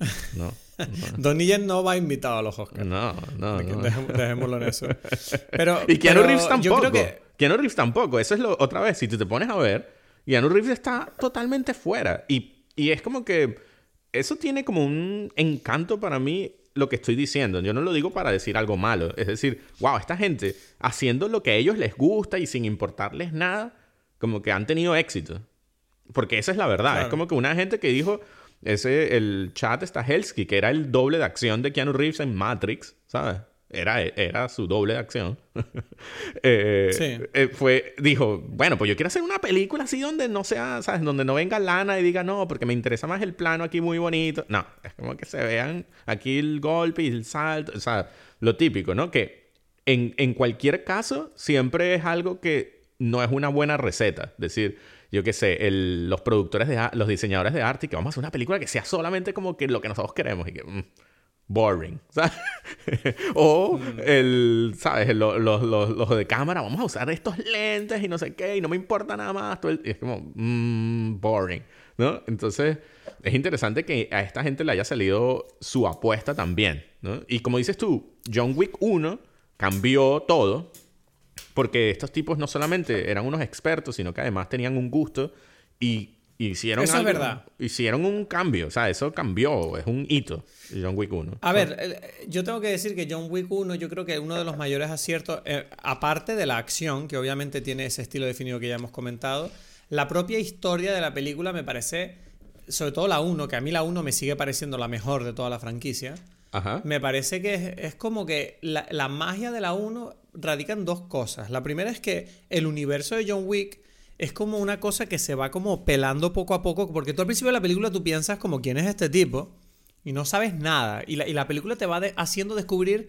No, Donnie Yen no va invitado a los Oscars. no, no. no. Dejémoslo, en eso. Pero, Y Keanu pero Reeves Yo tampoco. creo que Keanu Reeves tampoco. Eso es lo otra vez. Si tú te pones a ver, Keanu Reeves está totalmente fuera. Y, y es como que eso tiene como un encanto para mí lo que estoy diciendo. Yo no lo digo para decir algo malo. Es decir, wow, esta gente haciendo lo que a ellos les gusta y sin importarles nada, como que han tenido éxito. Porque esa es la verdad. Claro. Es como que una gente que dijo, ese, el chat Stahelski, que era el doble de acción de Keanu Reeves en Matrix, ¿sabes? Era, era su doble de acción. Eh, Sí. eh, fue, dijo, bueno, pues yo quiero hacer una película así donde no sea, ¿sabes? Donde no venga lana y diga, no, porque me interesa más el plano aquí muy bonito. No, es como que se vean aquí el golpe y el salto, o sea, lo típico, ¿no? Que en, en cualquier caso siempre es algo que no es una buena receta. Es decir, yo qué sé, el- los productores de los diseñadores de arte, que vamos a hacer una película que sea solamente como que lo que nosotros queremos y que... mm, boring, ¿sabes? o el, ¿sabes? Lo- lo- lo- los de cámara, vamos a usar estos lentes y no sé qué, y no me importa nada más. todo el- y es como, mm, boring, ¿no? Entonces, es interesante que a esta gente le haya salido su apuesta también, ¿no? Y como dices tú, John Wick 1 cambió todo, porque estos tipos no solamente eran unos expertos, sino que además tenían un gusto y hicieron Eso es algo- verdad. Hicieron un cambio, o sea, eso cambió, es un hito, John Wick 1. A ver, eh, yo tengo que decir que John Wick 1, yo creo que uno de los mayores aciertos, eh, aparte de la acción, que obviamente tiene ese estilo definido que ya hemos comentado, la propia historia de la película me parece, sobre todo la 1, que a mí la 1 me sigue pareciendo la mejor de toda la franquicia, Ajá. me parece que es, es como que la, la magia de la 1 radica en dos cosas. La primera es que el universo de John Wick es como una cosa que se va como pelando poco a poco, porque tú al principio de la película tú piensas como quién es este tipo y no sabes nada. Y la, y la película te va de- haciendo descubrir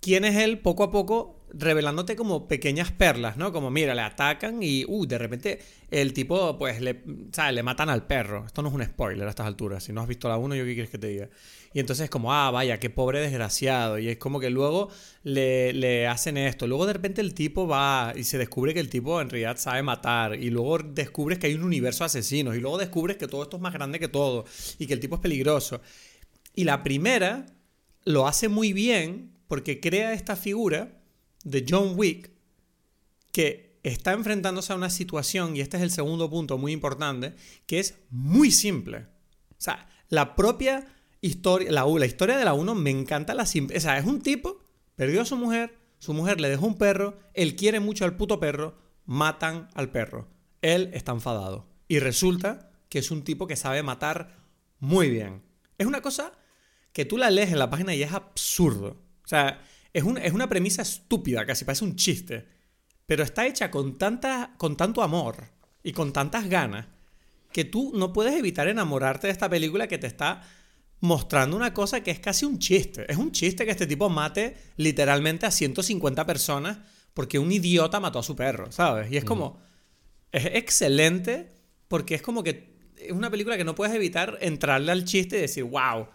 quién es él poco a poco, revelándote como pequeñas perlas, ¿no? Como, mira, le atacan y, uh, de repente el tipo, pues, le, ¿sabes? le matan al perro. Esto no es un spoiler a estas alturas. Si no has visto la 1, yo qué quieres que te diga. Y entonces es como, ah, vaya, qué pobre desgraciado. Y es como que luego le, le hacen esto. Luego de repente el tipo va y se descubre que el tipo en realidad sabe matar. Y luego descubres que hay un universo de asesinos. Y luego descubres que todo esto es más grande que todo. Y que el tipo es peligroso. Y la primera lo hace muy bien porque crea esta figura de John Wick que está enfrentándose a una situación, y este es el segundo punto muy importante, que es muy simple. O sea, la propia historia, la, la historia de la 1 me encanta la simple. O sea, es un tipo, perdió a su mujer, su mujer le dejó un perro, él quiere mucho al puto perro, matan al perro. Él está enfadado. Y resulta que es un tipo que sabe matar muy bien. Es una cosa que tú la lees en la página y es absurdo. O sea, es, un- es una premisa estúpida, casi parece un chiste. Pero está hecha con, tanta, con tanto amor y con tantas ganas que tú no puedes evitar enamorarte de esta película que te está mostrando una cosa que es casi un chiste. Es un chiste que este tipo mate literalmente a 150 personas porque un idiota mató a su perro, ¿sabes? Y es como... Es excelente porque es como que es una película que no puedes evitar entrarle al chiste y decir, wow,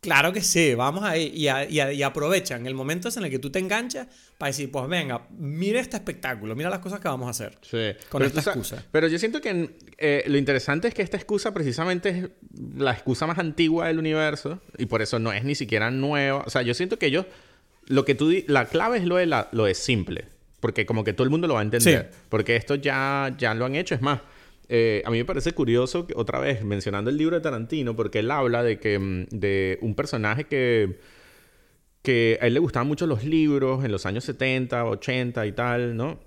claro que sí, vamos ahí. Y, a- y a- y aprovechan el momento en el que tú te enganchas para decir, pues venga, mira este espectáculo, mira las cosas que vamos a hacer. Sí. Con pero esta excusa. Pero yo siento que eh, lo interesante es que esta excusa precisamente es la excusa más antigua del universo y por eso no es ni siquiera nueva. O sea, yo siento que ellos, lo que tú, la clave es lo de, la, lo de simple, porque como que todo el mundo lo va a entender, Sí. porque esto ya, ya lo han hecho. Es más, eh, a mí me parece curioso, que, otra vez, mencionando el libro de Tarantino, porque él habla de que mm, de un personaje que que a él le gustaban mucho los libros en los años 70, 80 y tal, ¿no?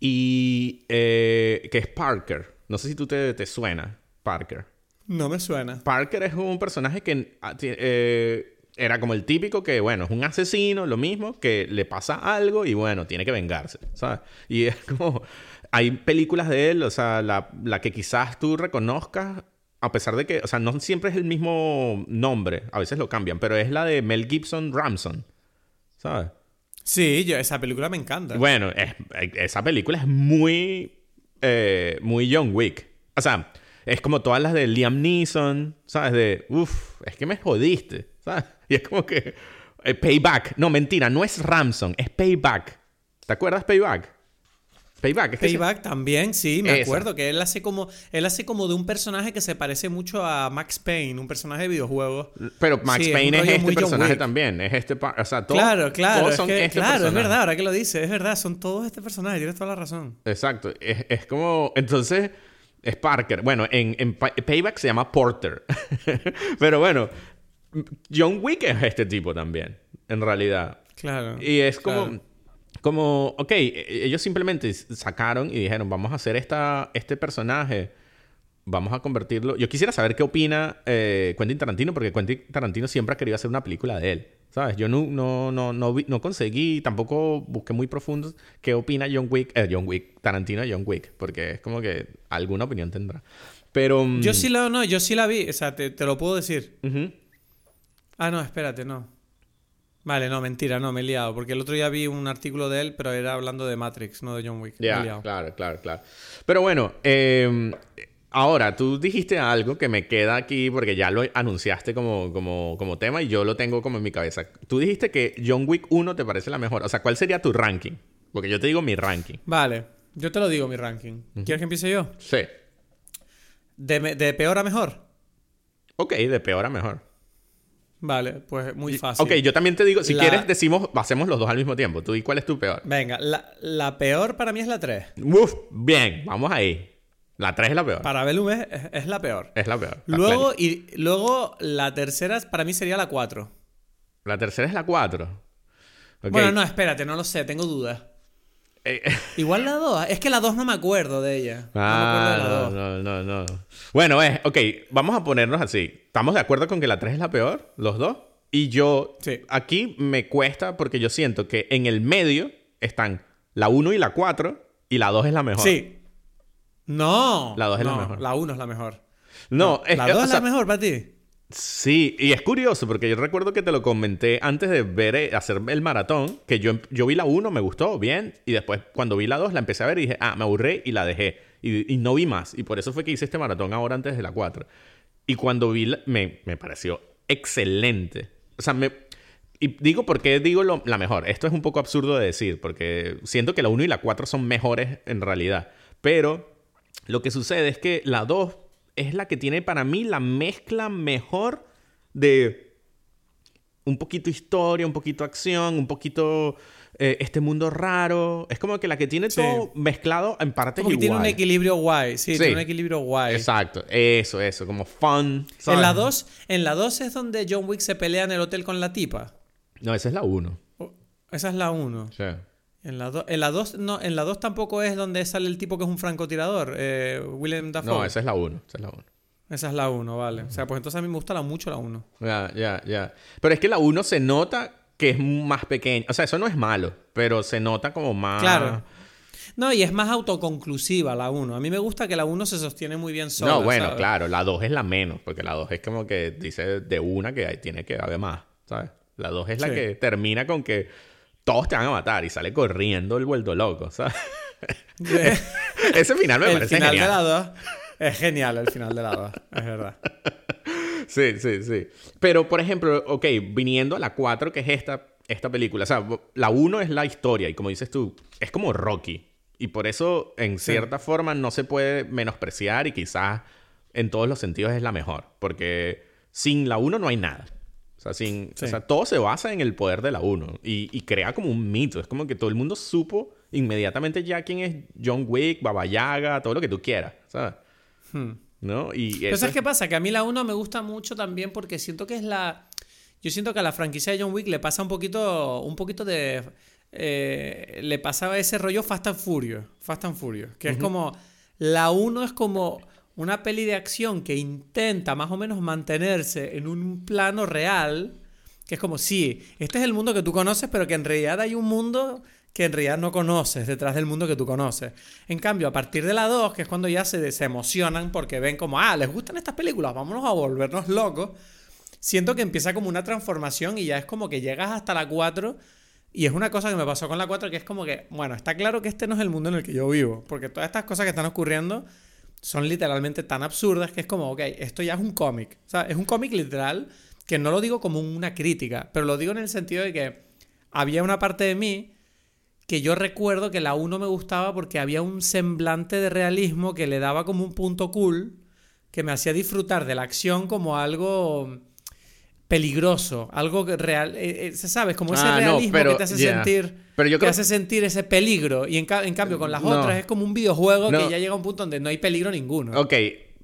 Y eh, que es Parker. No sé si tú te, te suena, Parker. No me suena. Parker es un personaje que ah, eh, era como el típico que, bueno, es un asesino, lo mismo, que le pasa algo y, bueno, tiene que vengarse, ¿sabes? Y es como... Hay películas de él, o sea, la, la que quizás tú reconozcas, a pesar de que, o sea, no siempre es el mismo nombre, a veces lo cambian, pero es la de Mel Gibson Ramson. ¿sabes? Sí, yo, esa película me encanta. Bueno, es- esa película es muy. Eh, muy John Wick. O sea, es como todas las de Liam Neeson, ¿sabes? De. Uff, es que me jodiste, ¿sabes? Y es como que. eh, payback. No, mentira, no es Ramson, es Payback. ¿Te acuerdas Payback? Payback, es que también, sí, me Esa. acuerdo que él hace como él hace como de un personaje que se parece mucho a Max Payne, un personaje de videojuegos. Pero Max Sí, es Payne es, rollo este personaje también. Es este. O sea, claro, claro, todos es son que- este claro, es verdad, ahora que lo dices, es verdad, son todos este personaje, tienes toda la razón. Exacto. Es, es como. Entonces. Es Parker. Bueno, en, en Pa- Payback se llama Porter. Pero bueno. John Wick es este tipo también. En realidad. Claro. Y es como. claro. Como. Ok. e- Ellos simplemente sacaron y dijeron: Vamos a hacer esta, este personaje. Vamos a convertirlo. Yo quisiera saber qué opina eh, Quentin Tarantino, porque Quentin Tarantino siempre ha querido hacer una película de él. ¿Sabes? Yo no, no, no, no, vi- no conseguí, tampoco busqué muy profundo qué opina John Wick, eh, John Wick, Tarantino de John Wick, porque es como que alguna opinión tendrá. Pero. mm, Yo sí la no, yo sí la vi, o sea, te, te lo puedo decir. ujú. Ah, no, espérate, no. Vale, no, mentira, no, me he liado, porque el otro día vi un artículo de él, pero era hablando de Matrix, no de John Wick. Ya, liado. claro, claro, claro. Pero bueno, eh, ahora tú dijiste algo que me queda aquí porque ya lo anunciaste como, como, como tema y yo lo tengo como en mi cabeza. Tú dijiste que John Wick 1 te parece la mejor. O sea, ¿cuál sería tu ranking? Porque yo te digo mi ranking. Vale, yo te lo digo mi ranking. ¿Quieres que empiece yo? Sí. De, de peor a mejor. Ok, de peor a mejor. Vale, pues muy fácil. Ok, yo también te digo, si La- quieres, decimos, hacemos los dos al mismo tiempo. Tú y cuál es tu peor. Venga, la, la peor para mí es la 3. Uf, bien, vamos ahí. La 3 es la peor. Para Bellum es, la peor. Es la peor. Luego, y, luego la tercera para mí sería la 4. La tercera es la 4. Ok. Bueno, no, espérate, no lo sé, tengo dudas. Eh, Igual la 2. Es que la 2 no me acuerdo de ella. no me acuerdo de la Ah, 2. no, no, no, no. Bueno, es, ok, vamos a ponernos así. ¿Estamos de acuerdo con que la 3 es la peor? ¿Los dos? Y yo, Sí. aquí me cuesta porque yo siento que en el medio están la 1 y la 4 y la 2 es la mejor. Sí. No. La dos es la no, mejor. La 1 es la mejor. No, es la que, 2 o es sea, la mejor para ti. Sí, y es curioso porque yo recuerdo que te lo comenté antes de ver, eh, hacer el maratón, que yo, yo vi la 1, me gustó, bien, y después cuando vi la 2 la empecé a ver y dije, ah, me aburré y la dejé. Y, no vi más, y por eso fue que hice este maratón ahora antes de la 4. Y cuando vi, la- me, me pareció excelente. O sea, me... Y digo por qué digo lo- la mejor. Esto es un poco absurdo de decir, porque siento que la 1 y la 4 son mejores en realidad. Pero lo que sucede es que la 2 es la que tiene para mí la mezcla mejor de un poquito historia, un poquito acción, un poquito eh, este mundo raro. Es como que la que tiene Sí. todo mezclado en partes Como que tiene un igual. equilibrio guay. Sí, Sí. tiene un equilibrio guay. Exacto, eso, eso, como fun. En la 2, en la 2 es donde John Wick se pelea en el hotel con la tipa. No, esa es la 1. O- Esa es la 1. Sí. En la 2 en la dos, no, en la 2 tampoco es donde sale el tipo que es un francotirador, eh, Willem Dafoe. No, esa es la 1. Esa es la 1. Esa es la 1, vale. O sea, pues entonces a mí me gusta la mucho la 1. Ya, ya, ya. Pero es que la 1 se nota que es más pequeña. O sea, eso no es malo, pero se nota como más. Claro. No, y es más autoconclusiva la 1. A mí me gusta que la 1 se sostiene muy bien sola. no, bueno, ¿sabes? claro, la 2 es la menos, porque la 2 es como que dice de una que hay- tiene que haber más, ¿sabes? La 2 es la Sí. que termina con que todos te van a matar y sale corriendo el vuelto loco, ¿sabes? Ese final me el parece final genial. de la 2 es genial, el final de la 2. Es verdad. Sí, sí, sí. Pero, por ejemplo, ok, viniendo a la 4, que es esta, esta película. O sea, la 1 es la historia y como dices tú, es como Rocky. Y por eso, en Sí. cierta forma, no se puede menospreciar y quizás en todos los sentidos es la mejor. Porque sin la 1 no hay nada. O sea, sin, Sí. o sea, todo se basa en el poder de la 1 y, y crea como un mito. Es como que todo el mundo supo inmediatamente ya quién es John Wick, Baba Yaga, todo lo que tú quieras, ¿sabes? Hmm. ¿No? Y Pero eso ¿sabes es- qué pasa? Que a mí la 1 me gusta mucho también porque siento que es la... Yo siento que a la franquicia de John Wick le pasa un poquito, un poquito de... eh, le pasaba ese rollo Fast and Furious. Fast and Furious. Que es como... La 1 es como una peli de acción que intenta más o menos mantenerse en un plano real. Que es como, sí, este es el mundo que tú conoces, pero que en realidad hay un mundo que en realidad no conoces detrás del mundo que tú conoces. En cambio, a partir de la 2, que es cuando ya se, se emocionan porque ven como, ah, les gustan estas películas, vámonos a volvernos locos, siento que empieza como una transformación y ya es como que llegas hasta la 4 Y es una cosa que me pasó con la 4 que es como que, bueno, está claro que este no es el mundo en el que yo vivo, porque todas estas cosas que están ocurriendo son literalmente tan absurdas que es como, ok, esto ya es un cómic. O sea, es un cómic literal que no lo digo como una crítica, pero lo digo en el sentido de que había una parte de mí que yo recuerdo que la 1 me gustaba porque había un semblante de realismo que le daba como un punto cool que me hacía disfrutar de la acción como algo peligroso, algo real, eh, eh, ¿sabes? Como ese Ah, no, realismo pero- que te hace yeah. sentir Pero yo que creo- hace sentir ese peligro y en, ca- en cambio con las No. otras es como un videojuego No. que ya llega a un punto donde no hay peligro ninguno. Ok,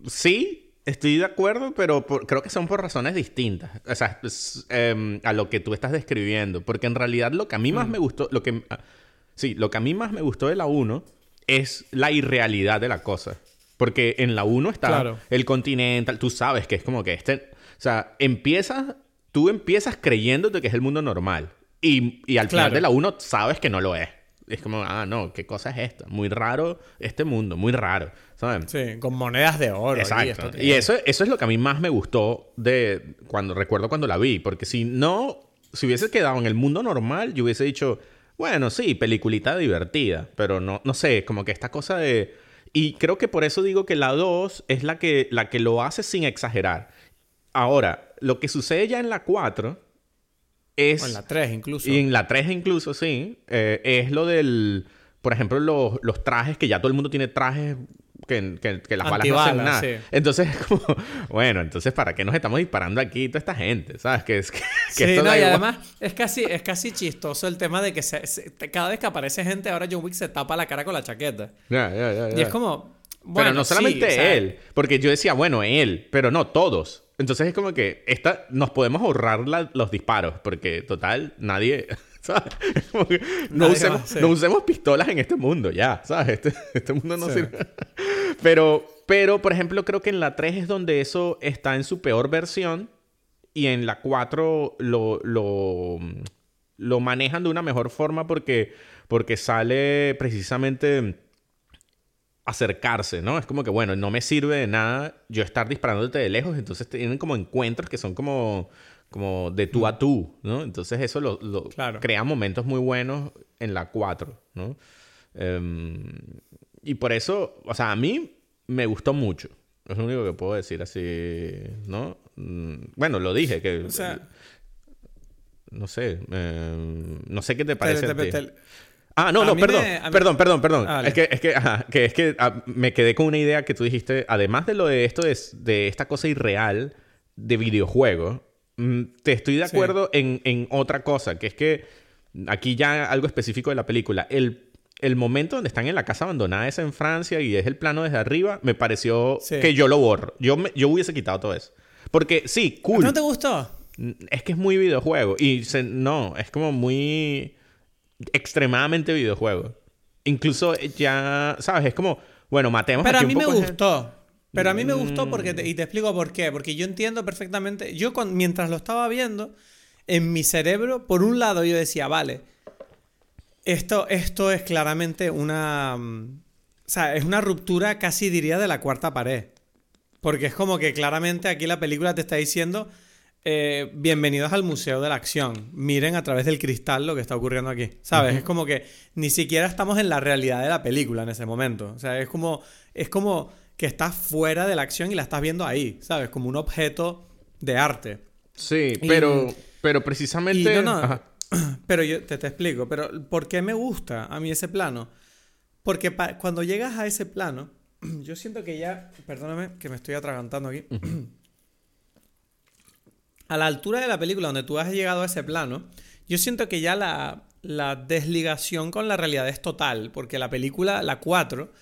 sí, estoy de acuerdo, pero por- creo que son por razones distintas. O sea, es, em, a lo que tú estás describiendo. Porque en realidad lo que a mí Mm. más me gustó, lo que, ah, sí, lo que a mí más me gustó de la 1 es la irrealidad de la cosa. Porque en la 1 está Claro. el Continental, tú sabes que es como que este, o sea, empiezas, tú empiezas creyéndote que es el mundo normal. Y, y al final de la 1 sabes que no lo es. Es como, ah, no, ¿qué cosa es esta? Muy raro este mundo, muy raro. ¿Sabes? Sí, con monedas de oro. y Exacto. esto Y eso, eso es lo que a mí más me gustó de cuando recuerdo cuando la vi. Porque si no, si hubiese quedado en el mundo normal, yo hubiese dicho, bueno, sí, peliculita divertida. Pero no, no sé, como que esta cosa de. Y creo que por eso digo que la 2 es la que, la que lo hace sin exagerar. Ahora, lo que sucede ya en la 4 es. O en la 3 incluso. Y en la 3 incluso, sí. eh, es lo del... Por ejemplo, los, los trajes, que ya todo el mundo tiene trajes que, que- que las balas no hacen nada. sí. Entonces es como... Bueno, entonces ¿para qué nos estamos disparando aquí toda esta gente? ¿Sabes? Que, es, que, Sí, esto no, y igual. además es casi, es casi chistoso el tema de que se- se- cada vez que aparece gente, ahora John Wick se tapa la cara con la chaqueta. Ya, ya, ya, Y es como. Bueno, pero no sí, solamente o sea, él. Porque yo decía, bueno, él. Pero no, todos. Entonces es como que esta, nos podemos ahorrar la- los disparos. Porque, total, nadie... ¿sabes? Es como que no, Nadie usemos, va, sí. no usemos pistolas en este mundo, ya. ¿Sabes? Este, este mundo no Sí. sirve. Pero, pero, por ejemplo, creo que en la 3 es donde eso está en su peor versión. Y en la 4 lo, lo, lo manejan de una mejor forma porque, porque sale precisamente acercarse, ¿no? Es como que, bueno, no me sirve de nada yo estar disparándote de lejos, entonces tienen como encuentros que son como, como de tú a tú, ¿no? Entonces eso lo, lo- Claro. crea momentos muy buenos en la 4, ¿no? Em, y por eso, o sea, a mí me gustó mucho. Es lo único que puedo decir así, ¿no? Mm, Bueno, lo dije, que... O sea, no sé, em, no sé qué te parece. te- a ti. te- Ah, no, no, perdón, me- mí- perdón, perdón, perdón. Ah, es que, es que, ajá, que es que ah, me quedé con una idea que tú dijiste, además de lo de esto, de, de esta cosa irreal de videojuego, mm, te estoy de Sí. acuerdo en, en otra cosa, que es que aquí ya algo específico de la película, el, el momento donde están en la casa abandonada es en Francia y es el plano desde arriba, me pareció Sí. que yo lo borro. Yo, me- yo hubiese quitado todo eso. Porque sí, cool. ¿No te gustó? Es que es muy videojuego. Y se- no, es como muy extremadamente videojuego. Incluso ya, ¿sabes? Es como, bueno, matemos Pero a mí un me de- gustó. Pero a mí me gustó Mm. porque, te- y te explico por qué. Porque yo entiendo perfectamente. Yo, con- mientras lo estaba viendo, en mi cerebro, por un lado, yo decía, vale, esto, esto es claramente una. mm, O sea, es una ruptura casi diría de la cuarta pared. Porque es como que claramente aquí la película te está diciendo. Eh, bienvenidos al Museo de la Acción. Miren a través del cristal lo que está ocurriendo aquí. ¿Sabes? Es como que ni siquiera estamos en la realidad de la película en ese momento. O sea, es como. Es como que estás fuera de la acción y la estás viendo ahí. ¿Sabes? Como un objeto de arte. Sí, Y- pero, pero Y precisamente... no, no. Ajá. Pero yo te, te explico. Pero ¿por qué me gusta a mí ese plano? Porque cuando llegas a ese plano, yo siento que ya. Perdóname que me estoy atragantando aquí. a la altura de la película donde tú has llegado a ese plano, yo siento que ya la, la desligación con la realidad es total. Porque la película, la 4,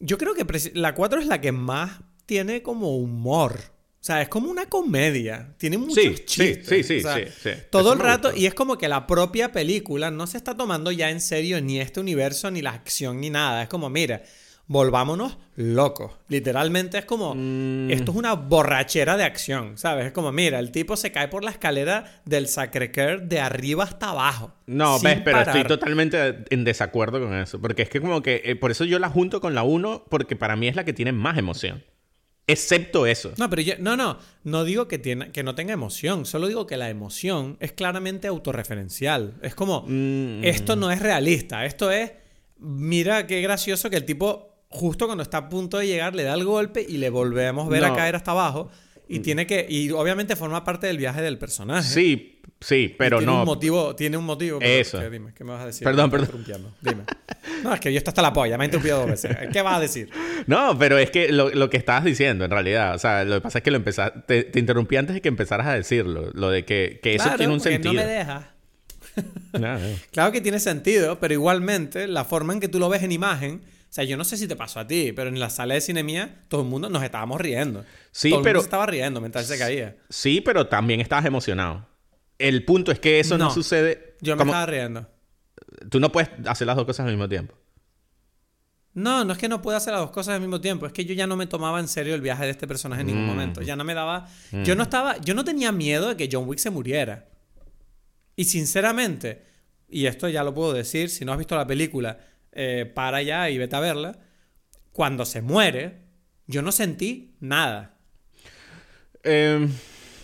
yo creo que la 4 es la que más tiene como humor. O sea, es como una comedia. Tiene muchos Sí, chistes. sí, sí, O sea, sí, sí. Todo Eso el rato, y es como que la propia película no se está tomando ya en serio ni este universo, ni la acción, ni nada. Es como, mira, volvámonos locos. Literalmente es como, Mm. esto es una borrachera de acción, ¿sabes? Es como, mira, el tipo se cae por la escalera del Sacré-Cœur de arriba hasta abajo. No, ves, pero estoy totalmente en desacuerdo con eso. Porque es que como que... eh, por eso yo la junto con la 1, porque para mí es la que tiene más emoción. Excepto eso. No, pero yo, no, no, no digo que, tiene, que no tenga emoción, solo digo que la emoción es claramente autorreferencial. Es como, Mm. esto no es realista, esto es, mira qué gracioso que el tipo justo cuando está a punto de llegar le da el golpe y le volvemos a ver No. Mm. a caer hasta abajo y tiene que, y obviamente forma parte del viaje del personaje. Sí, sí, pero tiene no. Un motivo, tiene un motivo. pero- Eso. ¿qué? dime, ¿qué me vas a decir? Perdón, perdón. Dime. No, es que yo esto hasta la polla, me ha interrumpido dos veces. ¿Qué vas a decir? No, pero es que lo, lo que estabas diciendo, en realidad, o sea, lo que pasa es que lo empezaste, te, te interrumpí antes de que empezaras a decirlo, lo de que, que eso Claro, tiene un sentido. no me dejas. Claro que tiene sentido, pero igualmente la forma en que tú lo ves en imagen, sea, yo no sé si te pasó a ti, pero en la sala de cine mía todo el mundo nos estábamos riendo. Sí, todo el pero- mundo se estaba riendo mientras se caía. Sí, pero también estabas emocionado. El punto es que eso no, No. sucede. Yo me como- estaba riendo. Tú no puedes hacer las dos cosas al mismo tiempo. No, no es que no pueda hacer las dos cosas al mismo tiempo, es que yo ya no me tomaba en serio el viaje de este personaje en ningún Mm. momento. Ya no me daba. Yo no estaba. Yo no tenía miedo de que John Wick se muriera. Y sinceramente, y esto ya lo puedo decir, si no has visto la película, eh, para allá y vete a verla. Cuando se muere, yo no sentí nada. Eh,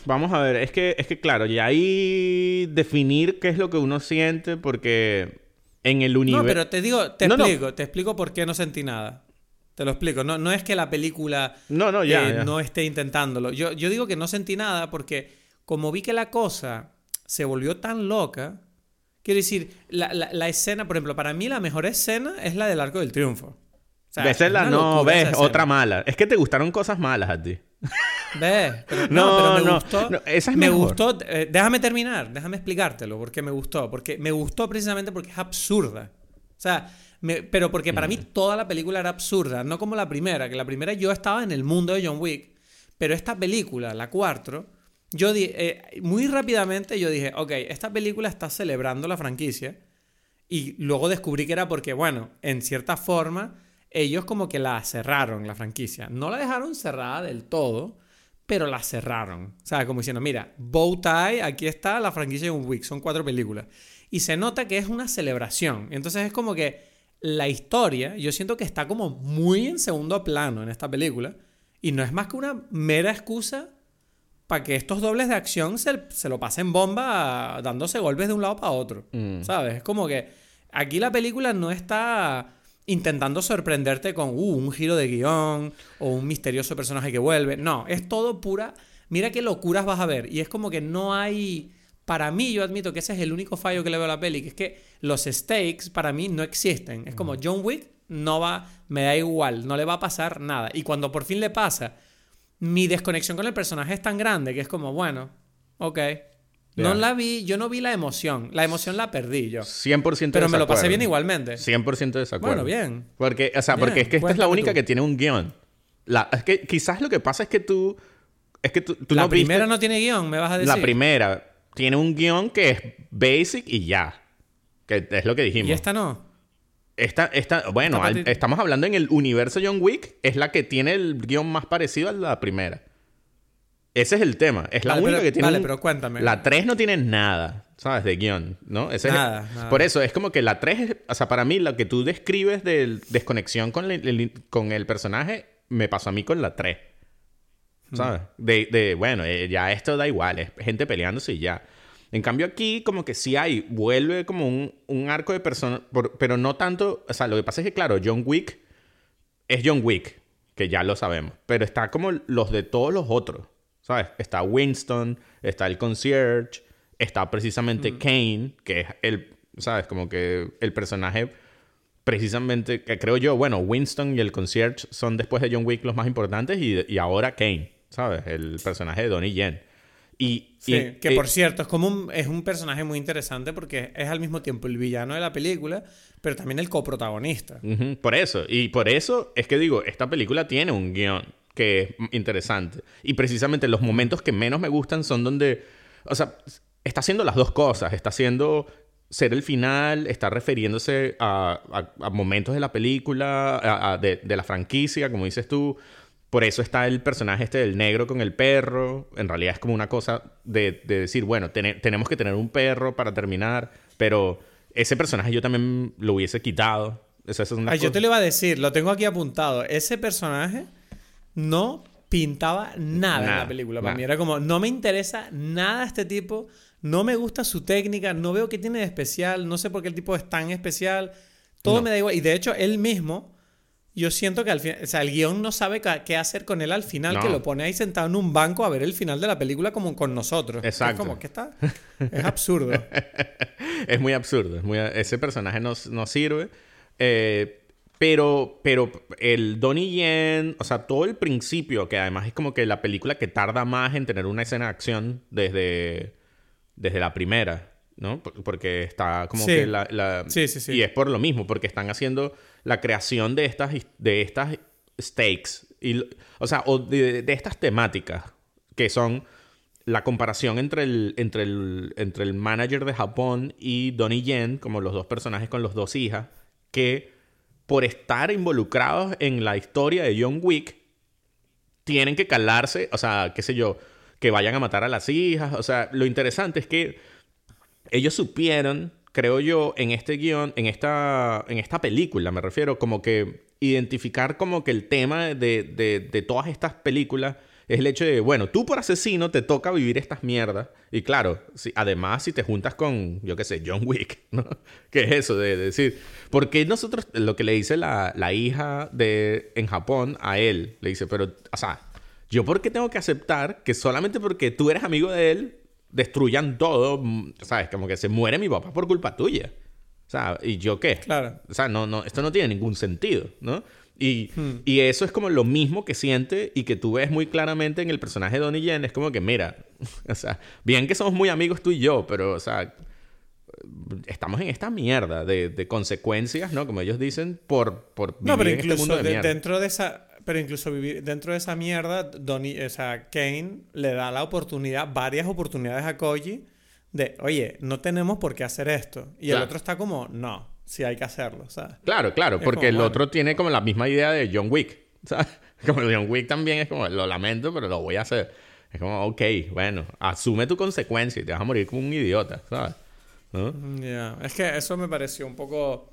vamos a ver, es que, es que claro, y ahí definir qué es lo que uno siente, porque en el universo. No, pero te digo, te No, no. explico, te explico por qué no sentí nada. Te lo explico. No, no es que la película No, no, ya, eh, ya. no esté intentándolo. Yo, yo digo que no sentí nada porque como vi que la cosa se volvió tan loca, quiero decir, la, la- la escena, por ejemplo, para mí la mejor escena es la del Arco del Triunfo. O sea, Esa es la- no, ves, otra mala. Es que te gustaron cosas malas a ti. ¿Ves? Pero, No, no, pero me no, gustó. no, esa es me mejor. gustó. eh, déjame terminar, déjame explicártelo, porque me gustó. Porque me gustó precisamente porque es absurda. O sea, me- pero porque para mí Mm. toda la película era absurda, no como la primera, que la primera yo estaba en el mundo de John Wick, pero esta película, la 4, yo eh, muy rápidamente yo dije, ok, esta película está celebrando la franquicia y luego descubrí que era porque, bueno, en cierta forma, ellos como que la cerraron, la franquicia. No la dejaron cerrada del todo, pero la cerraron. O sea, como diciendo, mira, Bow Tie, aquí está la franquicia de un Wick, son cuatro películas. Y se nota que es una celebración. Entonces es como que la historia, yo siento que está como muy en segundo plano en esta película. Y no es más que una mera excusa para que estos dobles de acción se, se lo pasen bomba dándose golpes de un lado para otro. Mm. ¿Sabes? Es como que aquí la película no está intentando sorprenderte con uh, un giro de guion o un misterioso personaje que vuelve. No, es todo pura. Mira qué locuras vas a ver. Y es como que no hay. Para mí, yo admito que ese es el único fallo que le veo a la peli, que es que los stakes para mí no existen. Es como John Wick no va, me da igual, no le va a pasar nada. Y cuando por fin le pasa, mi desconexión con el personaje es tan grande que es como, bueno, ok. No la vi, yo no vi la emoción. La emoción la perdí yo. 100% Pero me lo pasé desacuerdo. bien igualmente. 100% de desacuerdo. Bueno, bien. Porque, o sea, Bien, porque es que esta es la única tú. que tiene un guion. La, es que quizás lo que pasa es que tú. Es que tú, tú la no viste- primera no tiene guion, me vas a decir. La primera tiene un guion que es basic y ya. Que es lo que dijimos. Y esta no. Esta, esta, bueno, Esta al- parte- estamos hablando en el universo John Wick, es la que tiene el guion más parecido a la primera. Ese es el tema. Es la Vale, única pero- que tiene. vale, un- pero cuéntame. La 3 no tiene nada, ¿sabes? De guion, ¿no? Ese es- Nada, nada. Por eso es como que la 3, es- o sea, para mí, lo que tú describes de desconexión con el, el- con el personaje, me pasó a mí con la 3. Hmm. ¿Sabes? De, de, bueno, eh, ya esto da igual, es gente peleándose y ya. En cambio aquí como que sí hay, vuelve como un, un arco de personas, pero no tanto, o sea, lo que pasa es que claro, John Wick es John Wick, que ya lo sabemos, pero está como los de todos los otros, ¿sabes? Está Winston, está el concierge, está precisamente Kane, que es el, ¿sabes? Como que el personaje precisamente, que creo yo, bueno, Winston y el concierge son después de John Wick los más importantes y, y ahora Kane, ¿sabes? El personaje de Donnie Yen. Y, Sí, y- que y- por cierto, es como un, es un personaje muy interesante porque es al mismo tiempo el villano de la película, pero también el coprotagonista. Ujú, Por eso. Y por eso es que digo, esta película tiene un guion que es interesante. Y precisamente los momentos que menos me gustan son donde, o sea, está haciendo las dos cosas. Está haciendo ser el final, está refiriéndose a, a- a momentos de la película, a- a- de, de la franquicia, como dices tú. Por eso está el personaje este del negro con el perro. En realidad es como una cosa de, de decir, bueno, tene- tenemos que tener un perro para terminar, pero ese personaje yo también lo hubiese quitado. Esa es una Ah, yo te lo iba a decir, lo tengo aquí apuntado. Ese personaje no pintaba nada, en la película. Para nada. mí era como, no me interesa nada este tipo, no me gusta su técnica, no veo qué tiene de especial, no sé por qué el tipo es tan especial. Todo No. me da igual. Y de hecho, él mismo, yo siento que al final, o sea, el guion no sabe qué hacer con él al final, No. que lo pone ahí sentado en un banco a ver el final de la película como con nosotros. Exacto. Es como, ¿qué está? Es absurdo. es muy absurdo. es muy- ese personaje no, no sirve. Eh, pero, pero el Donnie Yen, o sea, todo el principio, que además es como que la película que tarda más en tener una escena de acción desde, desde la primera, ¿no? Por- Porque está como Sí. que la, la- Sí, sí, sí. Y es por lo mismo, porque están haciendo la creación de estas, de estas stakes. Y, o sea, de estas temáticas que son la comparación entre el, entre, el, entre el manager de Japón y Donnie Yen, como los dos personajes con los dos hijas, que por estar involucrados en la historia de John Wick, tienen que calarse, o sea, qué sé yo, que vayan a matar a las hijas. O sea, lo interesante es que ellos supieron, creo yo, en este guion, en esta, en esta película, me refiero, como que identificar como que el tema de, de, de todas estas películas es el hecho de, bueno, tú por asesino te toca vivir estas mierdas. Y claro, si, además si te juntas con, yo qué sé, John Wick, ¿no? ¿Qué es eso de, decir? ¿Por qué nosotros, lo que le dice la, la hija de, en Japón a él, le dice, pero, o sea, ¿yo por qué tengo que aceptar que solamente porque tú eres amigo de él, destruyan todo? mm, ¿Sabes? Como que se muere mi papá por culpa tuya. O sea, ¿y yo qué? Claro. O sea, no, no, esto no tiene ningún sentido, ¿no? Y, Hmm. y eso es como lo mismo que siente y que tú ves muy claramente en el personaje de Donnie Yen. Es como que, mira, o sea, bien que somos muy amigos tú y yo, pero, o sea, estamos en esta mierda de, de consecuencias, ¿no? Como ellos dicen, por, por vivir No, pero en este incluso mundo de de- mierda. dentro de esa, pero incluso vivir dentro de esa mierda, Donnie, o sea, Kane le da la oportunidad, varias oportunidades a Koji de, oye, no tenemos por qué hacer esto. Y el Claro. otro está como, no, sí hay que hacerlo, ¿sabes? Claro, claro, Es porque como, el bueno. otro tiene como la misma idea de John Wick. ¿sabes? Como John Wick también es como, lo lamento, pero lo voy a hacer. Es como, ok, bueno, asume tu consecuencia y te vas a morir como un idiota, ¿sabes? ¿No? Ya, Es que eso me pareció un poco,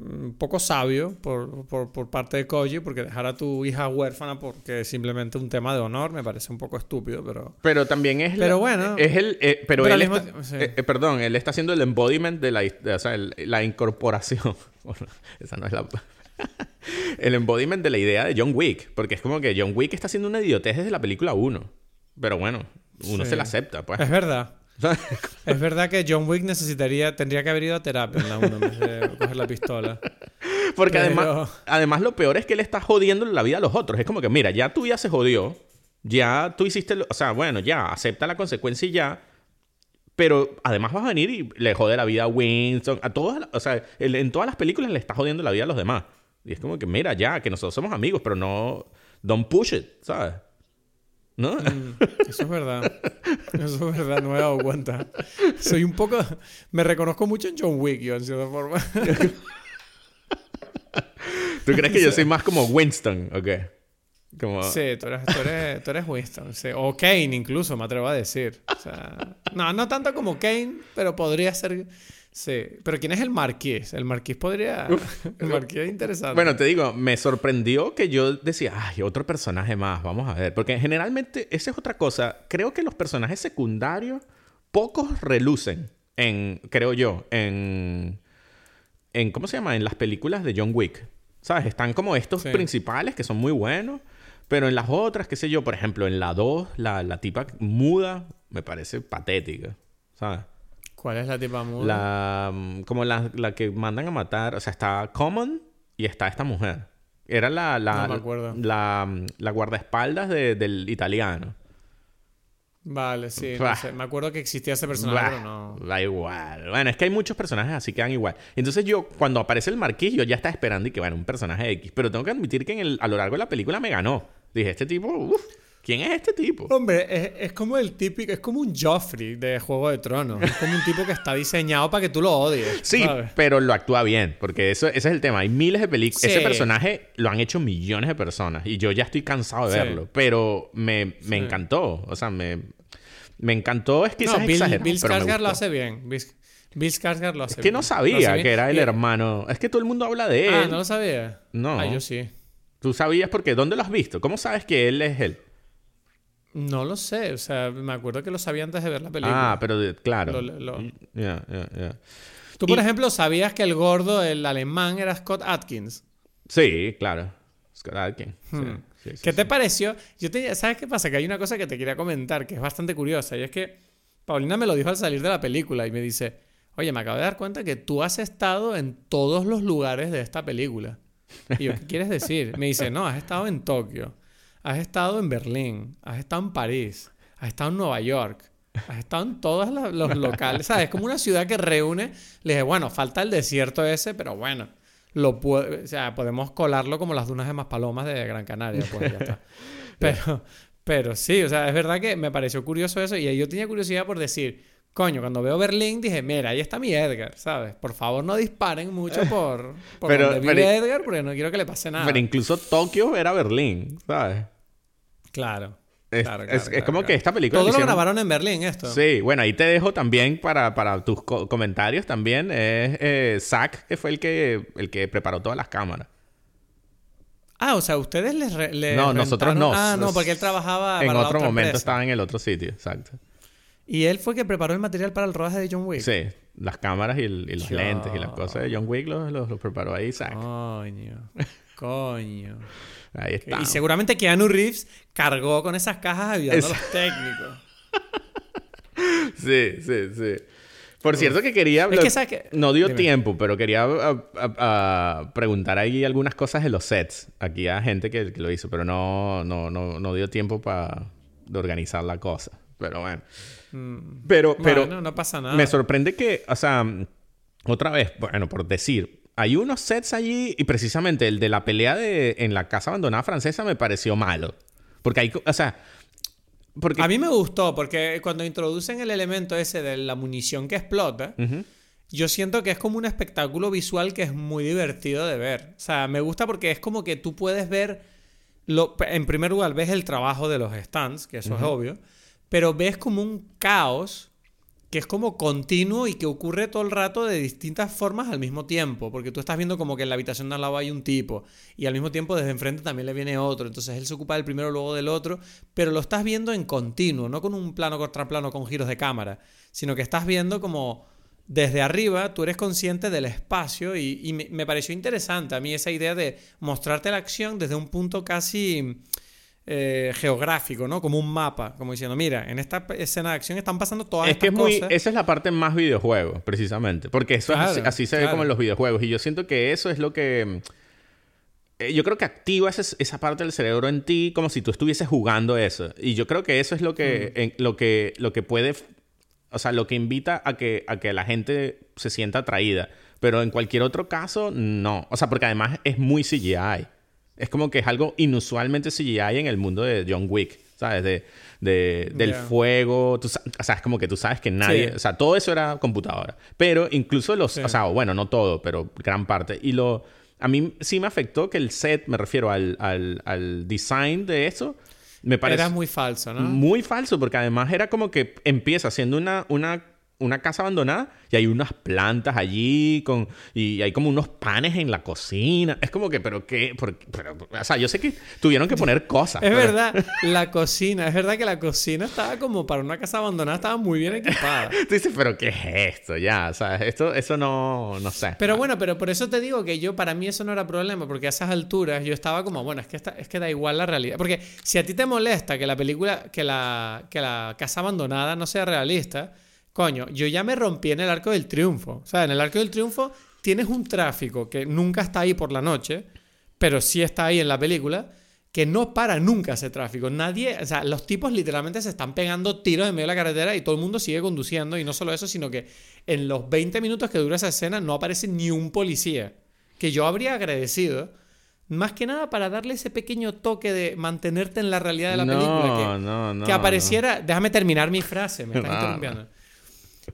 un poco sabio por, por, por parte de Koji, porque dejar a tu hija huérfana porque es simplemente un tema de honor me parece un poco estúpido, pero... Pero también es... Pero la- bueno. Es el... eh, pero Pero él mismo está- sí. eh, eh, perdón, él está haciendo el embodiment de la... de- o sea, el- la incorporación. Bueno, esa no es la... el embodiment de la idea de John Wick. Porque es como que John Wick está haciendo una idiotez desde la película 1. Pero bueno, uno Sí. se la acepta, pues. Es verdad. Es verdad que John Wick necesitaría, tendría que haber ido a terapia en la 1 en vez de coger la pistola. Porque Pero- además, además lo peor es que él está jodiendo la vida a los otros. Es como que, mira, ya tú ya se jodió. Ya tú hiciste... lo- o sea, bueno, ya, acepta la consecuencia y ya. Pero además vas a venir y le jode la vida a Winston. A todas... O sea, en todas las películas le está jodiendo la vida a los demás. Y es como que, mira, ya, que nosotros somos amigos, pero no... Don't push it, ¿sabes? ¿No? Mm, Eso es verdad. Eso es verdad, no me he dado cuenta. Soy un poco... Me reconozco mucho en John Wick, yo, en cierta forma. ¿Tú crees que yo soy más como Winston? ¿O qué? Como... Sí, tú eres, tú eres, tú eres Winston. sí. O Kane incluso, me atrevo a decir. O sea, no, no tanto como Kane, pero podría ser... Sí. Pero ¿quién es el Marquís? El Marquís podría... El Marquís es interesante. Bueno, te digo, me sorprendió que yo decía, ay, otro personaje más, vamos a ver. Porque generalmente, esa es otra cosa. Creo que los personajes secundarios, pocos relucen en, creo yo, en, en, ¿cómo se llama? En las películas de John Wick. ¿Sabes? Están como estos Sí. principales que son muy buenos. Pero en las otras, qué sé yo, por ejemplo, en la 2, la, la tipa muda me parece patética. ¿Sabes? ¿Cuál es la tipa muda? La, mm, como la, la que mandan a matar. O sea, está Common y está esta mujer. Era la, la, No me acuerdo. la, mm, la guardaespaldas de- del italiano. Vale, sí. no sé. Me acuerdo que existía ese personaje, Bah, pero no... Da igual. Bueno, es que hay muchos personajes así que dan igual. Entonces yo, cuando aparece el marquís, yo ya estaba esperando y que, bueno, un personaje X. Pero tengo que admitir que en el- a lo largo de la película me ganó. Dije, este tipo, uff, ¿quién es este tipo? Hombre, es, es como el típico, es como un Joffrey de Juego de Tronos. Es como un tipo que está diseñado para que tú lo odies. Sí, ¿sabes? pero lo actúa bien, porque eso, ese es el tema. Hay miles de películas. Sí. Ese personaje lo han hecho millones de personas y yo ya estoy cansado de Sí. verlo, pero me, me Sí. encantó. O sea, me, me encantó. Es quizás no, Bill, exagerado, Bill Skarsgård lo hace bien. Bill, Bill Skarsgård lo hace Es que no bien. Sabía bien. que era el hermano. Es que todo el mundo habla de él. Ah, ¿no lo sabía? No. Ah, yo sí. ¿Tú sabías por qué? ¿Dónde lo has visto? ¿Cómo sabes que él es él? No lo sé, o sea, me acuerdo que lo sabía antes de ver la película. Ah, pero claro. Lo- lo-. Tú, por y- ejemplo, sabías que el gordo, el alemán, era Scott Atkins. Sí, claro. Scott Adkins. Sí, Hmm. sí, sí, ¿Qué te pareció? Yo te, ¿Sabes qué pasa? Que hay una cosa que te quería comentar que es bastante curiosa y es que Paulina me lo dijo al salir de la película y me dice, oye, me acabo de dar cuenta que tú has estado en todos los lugares de esta película. Y yo, ¿qué quieres decir? Me dice, no, has estado en Tokio, has estado en Berlín, has estado en París, has estado en Nueva York. Has estado en todos los locales, ¿sabes? Es como una ciudad que reúne. Le dije, bueno, falta el desierto ese, pero bueno, lo o sea, podemos colarlo como las dunas de Maspalomas de Gran Canaria, pues ya está. Pero, pero sí, o sea, es verdad que me pareció curioso eso y yo tenía curiosidad por decir, coño, cuando veo Berlín dije, mira, ahí está mi Edgar, ¿sabes? Por favor no disparen mucho por, por Pero- donde vive pero- Edgar porque no quiero que le pase nada. Pero incluso Tokio era Berlín, ¿sabes? Claro. Es, claro, es- claro, es claro, como que esta película... Todo lo hicieron- grabaron en Berlín esto. Sí, bueno, ahí te dejo también para, para tus co- comentarios también. Es eh, Zack, que fue el que, el que preparó todas las cámaras. Ah, o sea, ustedes les, re- No, nosotros no. Ah, no, porque él trabajaba en para otro momento empresa. estaba en el otro sitio, exacto. Y él fue que preparó el material para el rodaje de John Wick. Sí, las cámaras y, el- y los lentes y las cosas de John Wick los, los- los preparó ahí Zack. Coño. Coño. Ahí está. Y seguramente Keanu Reeves cargó con esas cajas ayudando Es- a los técnicos. Sí, sí, sí. Por cierto que quería... Es que, ¿sabes qué? No dio Dime. tiempo, pero quería ah, ah, ah, preguntar ahí algunas cosas de los sets. Aquí a gente que, que lo hizo, pero no, no, no, no dio tiempo para de organizar la cosa. Pero bueno. Pero, pero no pasa nada. me sorprende que, o sea, otra vez, bueno, por decir, hay unos sets allí y precisamente el de la pelea de, en la casa abandonada francesa me pareció malo. Porque hay, o sea, porque... A mí me gustó porque cuando introducen el elemento ese de la munición que explota, yo siento que es como un espectáculo visual que es muy divertido de ver. O sea, me gusta porque es como que tú puedes ver, lo, en primer lugar, ves el trabajo de los stands, que eso es obvio, pero ves como un caos que es como continuo y que ocurre todo el rato de distintas formas al mismo tiempo, porque tú estás viendo como que en la habitación de al lado hay un tipo y al mismo tiempo desde enfrente también le viene otro, entonces él se ocupa del primero luego del otro, pero lo estás viendo en continuo, no con un plano contra plano con giros de cámara, sino que estás viendo como desde arriba tú eres consciente del espacio y, me pareció interesante a mí esa idea de mostrarte la acción desde un punto casi eh, geográfico, ¿no? Como un mapa, como diciendo, mira, en esta escena de acción están pasando todas Es que es muy, esa es la parte más videojuego, precisamente. Porque eso es así, se ve como en los videojuegos. Y yo siento que eso es lo que. eh, Yo creo que activa ese- esa parte del cerebro en ti como si tú estuvieses jugando eso. Y yo creo que eso es lo que, Mm. en- lo que, lo que puede. O sea, lo que invita a que, a que la gente se sienta atraída. Pero en cualquier otro caso, no. O sea, porque además es muy CGI. Es como que es algo inusualmente CGI en el mundo de John Wick. ¿Sabes? De, de- del fuego. Tú o sea, es como que tú sabes que nadie. Sí. O sea, todo eso era computadora. Pero incluso los. Sí. O sea, bueno, no todo, pero gran parte. Y lo. A mí sí me afectó que el set, me refiero al, al, al design de eso, me parece Era muy falso, ¿no? muy falso, porque además era como que empieza siendo una, una, una casa abandonada y hay unas plantas allí con, y hay como unos panes en la cocina. Es como que, ¿pero qué? ¿Por qué? Pero, o sea, yo sé que tuvieron que poner cosas. Es pero- verdad, la cocina, es verdad que la cocina estaba como para una casa abandonada, estaba muy bien equipada. Tú dices, ¿pero qué es esto? Ya, o sea, esto, eso no, no sé. Pero bueno, pero por eso te digo que yo, para mí eso no era problema, porque a esas alturas yo estaba como, bueno, es que, esta- es que da igual la realidad. Porque si a ti te molesta que la película, que la, que la casa abandonada no sea realista, coño, yo ya me rompí en el arco del triunfo. O sea, en el arco del triunfo tienes un tráfico que nunca está ahí por la noche, pero sí está ahí en la película, que no para nunca ese tráfico. Nadie, o sea, los tipos literalmente se están pegando tiros en medio de la carretera y todo el mundo sigue conduciendo. Y no solo eso, sino que en los 20 minutos que dura esa escena no aparece ni un policía. Que yo habría agradecido. Más que nada para darle ese pequeño toque de mantenerte en la realidad de la No, película. Que, no, no, que apareciera. Déjame terminar mi frase, me estás No, interrumpiendo.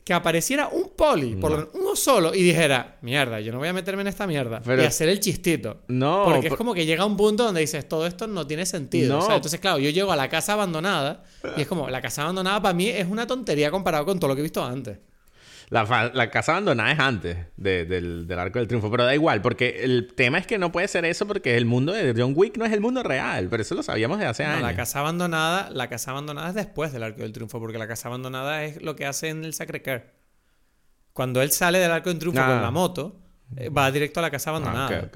Que apareciera un poli, por lo uno solo, y dijera, mierda, yo no voy a meterme en esta mierda. Pero- y hacer el chistito. No, Porque es como que llega un punto donde dices, todo esto no tiene sentido. No. O sea, entonces, claro, yo llego a la casa abandonada y es como, la casa abandonada para mí es una tontería comparado con todo lo que he visto antes. La, la, casa abandonada es antes del, del, Arco del Triunfo, pero da igual, porque el tema es que no puede ser eso porque el mundo de John Wick no es el mundo real, pero eso lo sabíamos de hace años. La casa abandonada, la casa abandonada es después del Arco del Triunfo, porque la casa abandonada es lo que hace en el Sacré-Cœur. Cuando él sale del Arco del Triunfo con la moto, eh, va directo a la casa abandonada.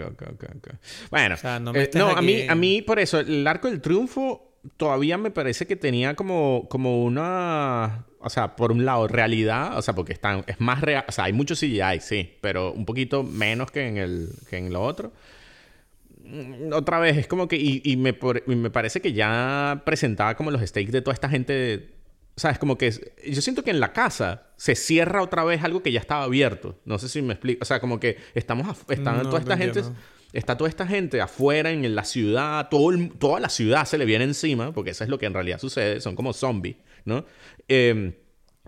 bueno, no, eh, a, mí, a mí por eso, el Arco del Triunfo todavía me parece que tenía como, como una o sea, por un lado, realidad, o sea, porque están, es más real, o sea, hay mucho CGI, sí, pero un poquito menos que en, el, que en lo otro. Mm, otra vez, es como que, y, me, me parece que ya presentaba como los stakes de toda esta gente, o sea, es como que, yo siento que en la casa se cierra otra vez algo que ya estaba abierto, no sé si me explico, o sea, como que estamos, están toda esta gente... Está toda esta gente afuera en la ciudad, todo toda la ciudad se le viene encima, porque eso es lo que en realidad sucede, son como zombies, ¿no? Em,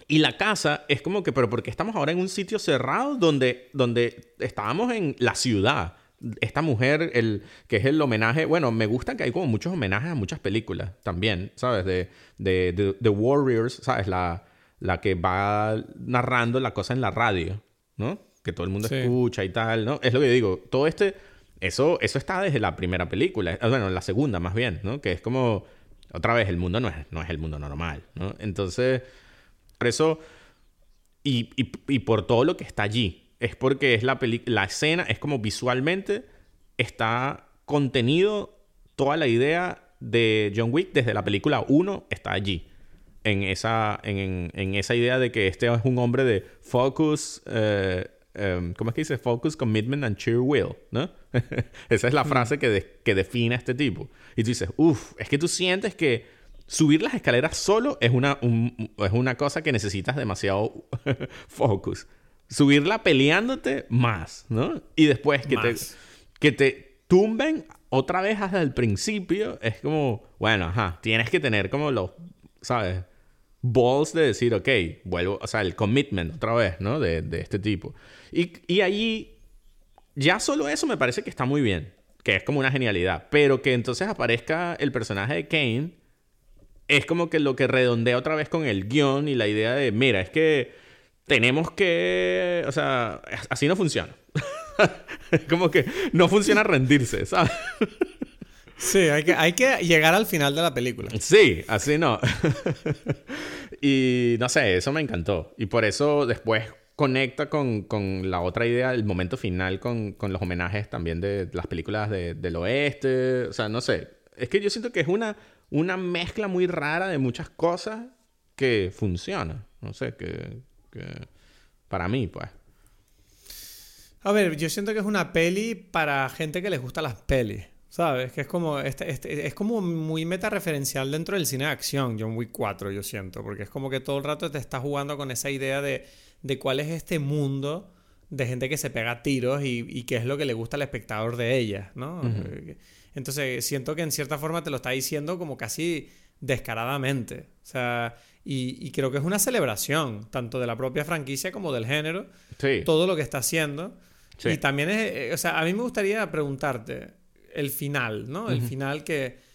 y la casa es como que, pero porque estamos ahora en un sitio cerrado donde, donde estábamos en la ciudad. Esta mujer, el, que es el homenaje, bueno, me gusta que hay como muchos homenajes a muchas películas también, ¿sabes? De, de, The Warriors, ¿sabes? La, la que va narrando la cosa en la radio, ¿no? Que todo el mundo escucha y tal, ¿no? Es lo que yo digo, todo este, eso, eso está desde la primera película, eh, bueno, la segunda más bien, ¿no? Que es como otra vez, el mundo no es, no es el mundo normal, ¿no? Entonces, por eso, y, y, por todo lo que está allí, es porque es la, la escena, es como visualmente está contenido toda la idea de John Wick desde la película 1 está allí. En esa, en, en, esa idea de que este es un hombre de focus, eh, em, ¿cómo es que dice? Focus, commitment and cheer will, ¿no? esa es la frase que, que define a este tipo. Y tú dices, uff, es que tú sientes que subir las escaleras solo es una, es una cosa que necesitas demasiado focus. Subirla peleándote más, ¿no? Y después que te, que te tumben otra vez hasta el principio, es como, bueno, ajá, tienes que tener como los, ¿sabes? Balls de decir, ok, vuelvo, o sea, el commitment otra vez, ¿no? De, de este tipo. Y, y allí, ya solo eso me parece que está muy bien que es como una genialidad, pero que entonces aparezca el personaje de Kane, es como que lo que redondea otra vez con el guion y la idea de, mira, es que tenemos que, o sea, así no funciona. como que no funciona rendirse, ¿sabes? Sí, hay que, hay que llegar al final de la película. Sí, así no. y no sé, eso me encantó. Y por eso después conecta con, con, la otra idea, el momento final con, con los homenajes también de las películas de, del oeste. O sea, no sé. Es que yo siento que es una, una mezcla muy rara de muchas cosas que funciona. No sé, que, que para mí, pues. A ver, yo siento que es una peli para gente que les gusta las pelis. ¿Sabes? Que es como, este, este, es como muy meta-referencial dentro del cine de acción, John Wick 4, yo siento. Porque es como que todo el rato te está jugando con esa idea de de cuál es este mundo de gente que se pega tiros y, qué es lo que le gusta al espectador de ella, ¿no? Entonces siento que en cierta forma te lo está diciendo como casi descaradamente. O sea, y, creo que es una celebración, tanto de la propia franquicia como del género, todo lo que está haciendo. Y también es, eh, o sea, a mí me gustaría preguntarte el final, ¿no? El final que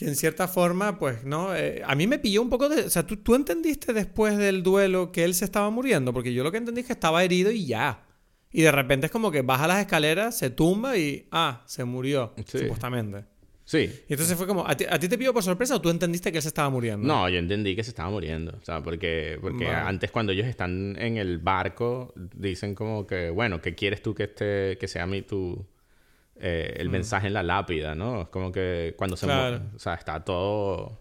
que en cierta forma, pues, ¿no? Eh, a mí me pilló un poco de... O sea, ¿tú, ¿tú, entendiste después del duelo que él se estaba muriendo? Porque yo lo que entendí es que estaba herido y ya. Y de repente es como que baja las escaleras, se tumba y... Ah, se murió, supuestamente. Sí. Y entonces fue como... ¿a ti, te pilló por sorpresa o tú entendiste que él se estaba muriendo? No, yo entendí que se estaba muriendo. O sea, porque, porque antes cuando ellos están en el barco, dicen como que, bueno, ¿qué quieres tú que, esté, que sea mi, tu eh, el mm. mensaje en la lápida, ¿no? Es como que cuando se muere, o sea, está todo,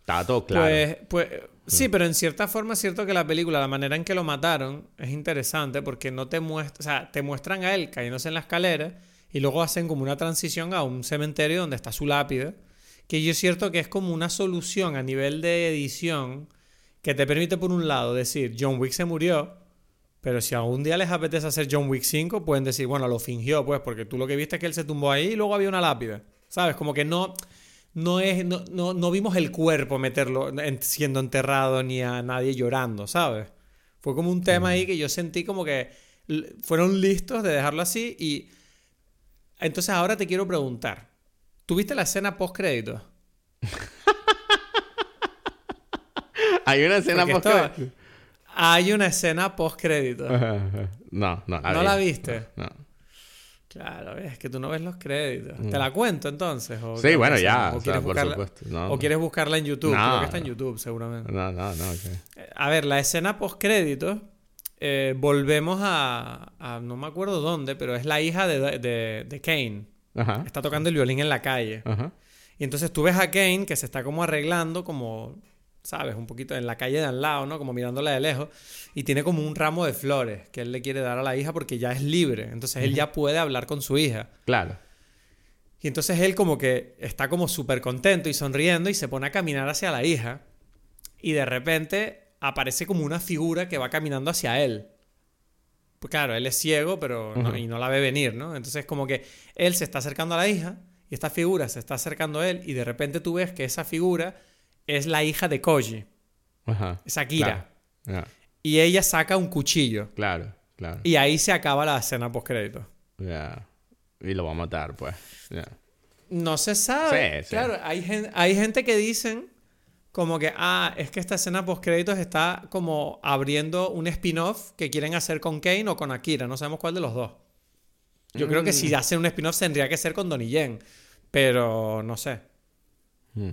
está todo claro. Pues, pues sí, mm. pero en cierta forma es cierto que la película, la manera en que lo mataron, es interesante porque no te muestra, o sea, te muestran a él cayéndose en la escalera y luego hacen como una transición a un cementerio donde está su lápida, que yo es cierto que es como una solución a nivel de edición que te permite por un lado decir, John Wick se murió, pero si algún día les apetece hacer John Wick 5, pueden decir, bueno, lo fingió, pues, porque tú lo que viste es que él se tumbó ahí y luego había una lápida. ¿Sabes? Como que no, no, es, no, no, vimos el cuerpo meterlo siendo enterrado ni a nadie llorando, ¿sabes? Fue como un tema ahí que yo sentí como que fueron listos de dejarlo así y... Entonces ahora te quiero preguntar, ¿tuviste la escena post crédito? Hay una escena post crédito Hay una escena post crédito. no, no. ¿No la viste? No. Claro, es que tú no ves los créditos. ¿Te la cuento entonces? ¿O Sí, bueno, ya, ¿O o sea, quieres por buscarla- supuesto. No, ¿O quieres buscarla en YouTube? No, Creo que está en. YouTube, seguramente. No, no, no. ok. Eh, A ver, la escena post créditos, volvemos a, a- No me acuerdo dónde, pero es la hija de, de, de Kane. Ajá. Está tocando el violín en la calle. Ajá. Y entonces tú ves a Kane que se está como arreglando, como, ¿sabes? Un poquito en la calle de al lado, ¿no? Como mirándola de lejos. Y tiene como un ramo de flores que él le quiere dar a la hija porque ya es libre. Entonces él ya puede hablar con su hija. Claro. Y entonces él como que está como súper contento y sonriendo y se pone a caminar hacia la hija. Y de repente aparece como una figura que va caminando hacia él. Pues claro, él es ciego, pero no- y no la ve venir, ¿no? Entonces como que él se está acercando a la hija y esta figura se está acercando a él y de repente tú ves que esa figura es la hija de Koji, Ajá. es Akira. Claro. Y ella saca un cuchillo. Claro, claro. Y ahí se acaba la escena post crédito. Ya. Y lo va a matar, pues. Ya. No se sabe. Sí, sí. Claro, hay, gen- hay gente que dicen como que, ah, es que esta escena post créditos está como abriendo un spin-off que quieren hacer con Kane o con Akira. No sabemos cuál de los dos. Yo creo que Mm. si hacen un spin-off tendría que ser con Donnie Yen. Pero no sé. Mm.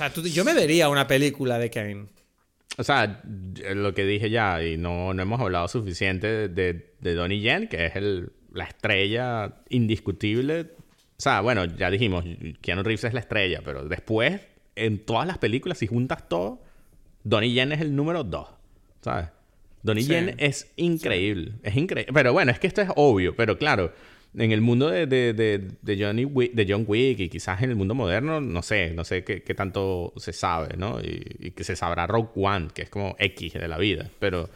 O sea, tú- yo me vería una película de Kane. O sea, lo que dije ya, y no, no hemos hablado suficiente de, de Donnie Yen, que es el, la estrella indiscutible. O sea, bueno, ya dijimos, Keanu Reeves es la estrella, pero después, en todas las películas, si juntas todo, Donnie Yen es el número dos, ¿sabes? Donnie Sí. Yen es increíble, es increíble. Pero bueno, es que esto es obvio, pero claro, en el mundo de, de, de, de Johnny Wick, de John Wick y quizás en el mundo moderno, no sé, no sé qué, qué tanto se sabe, ¿no? Y, y que se sabrá Rogue One, que es como X de la vida, pero...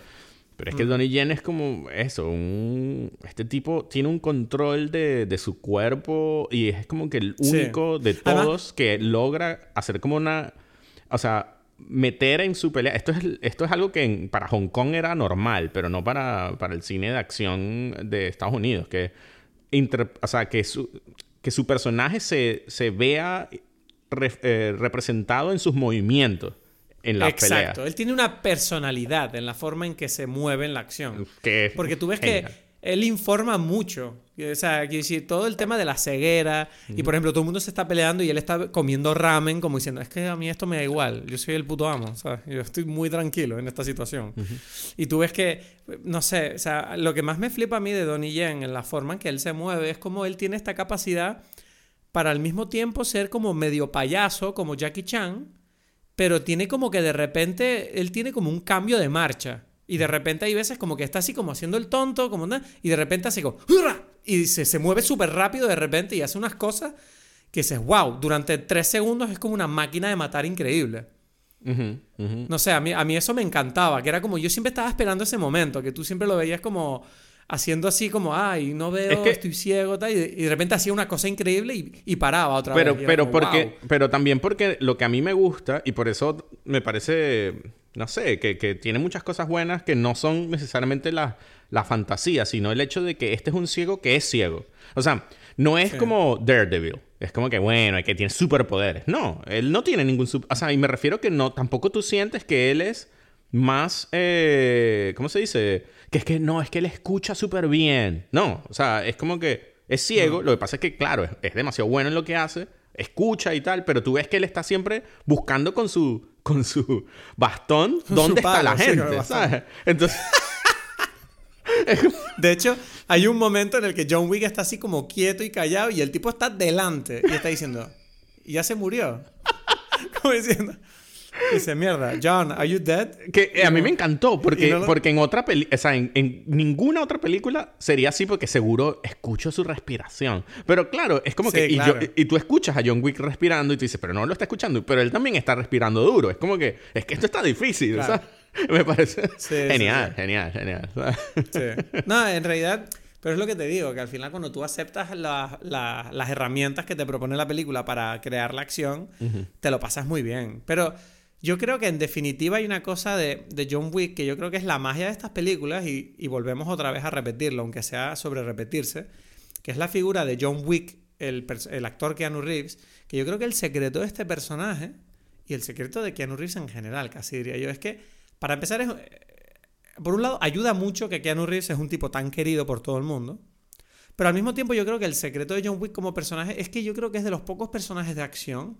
Pero es que Donnie Yen es como eso, un... Este tipo tiene un control de, de su cuerpo y es como que el Sí. único de Además- todos que logra hacer como una... O sea, meter en su pelea... Esto es, esto es algo que en- para Hong Kong era normal, pero no para, para el cine de acción de Estados Unidos. Que, o sea, que su, que su personaje se, se vea re- eh, representado en sus movimientos en las Exacto. Él tiene una personalidad en la forma en que se mueve en la acción. Que Porque tú ves genial. que él informa mucho. O sea, quiero decir, todo el tema de la ceguera. Y por ejemplo, todo el mundo se está peleando y él está comiendo ramen, como diciendo, es que a mí esto me da igual. Yo soy el puto amo, ¿sabes? Yo estoy muy tranquilo en esta situación. Y tú ves que, no sé, o sea, lo que más me flipa a mí de Donnie Yen en la forma en que él se mueve es como él tiene esta capacidad para al mismo tiempo ser como medio payaso, como Jackie Chan, pero tiene como que de repente, él tiene como un cambio de marcha. Y de repente hay veces como que está así como haciendo el tonto, como nada, y de repente hace como... "Hurra", Y se, se mueve súper rápido de repente y hace unas cosas que dices, wow, durante tres segundos es como una máquina de matar increíble. No sé, a mí, a mí eso me encantaba, que era como, yo siempre estaba esperando ese momento, que tú siempre lo veías como haciendo así como, ay, no veo, Es que- estoy ciego, tal, y, de, y de repente hacía una cosa increíble y, y paraba otra Pero, vez. pero, como, porque, "Wow". pero también porque lo que a mí me gusta, y por eso me parece, no sé, que, que tiene muchas cosas buenas que no son necesariamente la, la fantasía, sino el hecho de que este es un ciego que es ciego. O sea, no es Sí. como Daredevil. Es como que, bueno, que tiene superpoderes. No, él no tiene ningún... sup- o sea, y me refiero que no, tampoco tú sientes que él es más, eh, ¿cómo se dice? Que es que no, es que él escucha súper bien. No, o sea, es como que es ciego. Lo que pasa es que, claro, es, es demasiado bueno en lo que hace, escucha y tal, pero tú ves que él está siempre buscando con su, con su bastón dónde su está palo, la gente. Entonces, De hecho, hay un momento en el que John Wick está así como quieto y callado y el tipo está delante y está diciendo, ¿y ya se murió? Como diciendo, dice, mierda, John, ¿are you dead? que eh, a mí me encantó, porque, y no lo- porque en otra película, o sea, en, en ninguna otra película sería así porque seguro escucho su respiración. Pero claro, es como Sí, que, y, claro. yo- y tú escuchas a John Wick respirando y tú dices, pero no lo está escuchando, pero él también está respirando duro. Es como que, es que esto está difícil, Claro. ¿sabes? Me parece Sí, genial, sí, genial, genial, Sí. No, en realidad, pero es lo que te digo, que al final cuando tú aceptas la- la- las herramientas que te propone la película para crear la acción, te lo pasas muy bien. Pero yo creo que en definitiva hay una cosa de, John Wick que yo creo que es la magia de estas películas y, volvemos otra vez a repetirlo, aunque sea sobre repetirse, que es la figura de John Wick, el, actor Keanu Reeves, que yo creo que el secreto de este personaje y el secreto de Keanu Reeves en general, casi diría yo, es que Para empezar, es, por un lado, ayuda mucho que Keanu Reeves es un tipo tan querido por todo el mundo. Pero al mismo tiempo yo creo que el secreto de John Wick como personaje es que yo creo que es de los pocos personajes de acción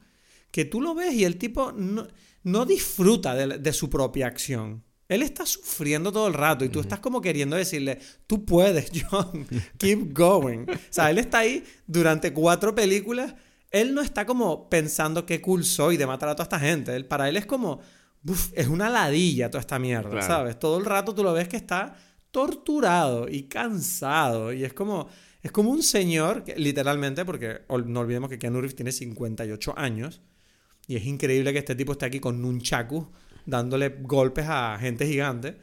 que tú lo ves y el tipo no, no disfruta de, de, su propia acción. Él está sufriendo todo el rato y tú estás como queriendo decirle, tú puedes, John, keep going. O sea, él está ahí durante cuatro películas. Él no está como pensando qué cool soy de matar a toda esta gente. Él, para él es como, uf, es una ladilla toda esta mierda, claro. ¿sabes? Todo el rato tú lo ves que está torturado y cansado y es como es como un señor que, literalmente porque no olvidemos que Keanu Reeves tiene 58 años y es increíble que este tipo esté aquí con nunchaku dándole golpes a gente gigante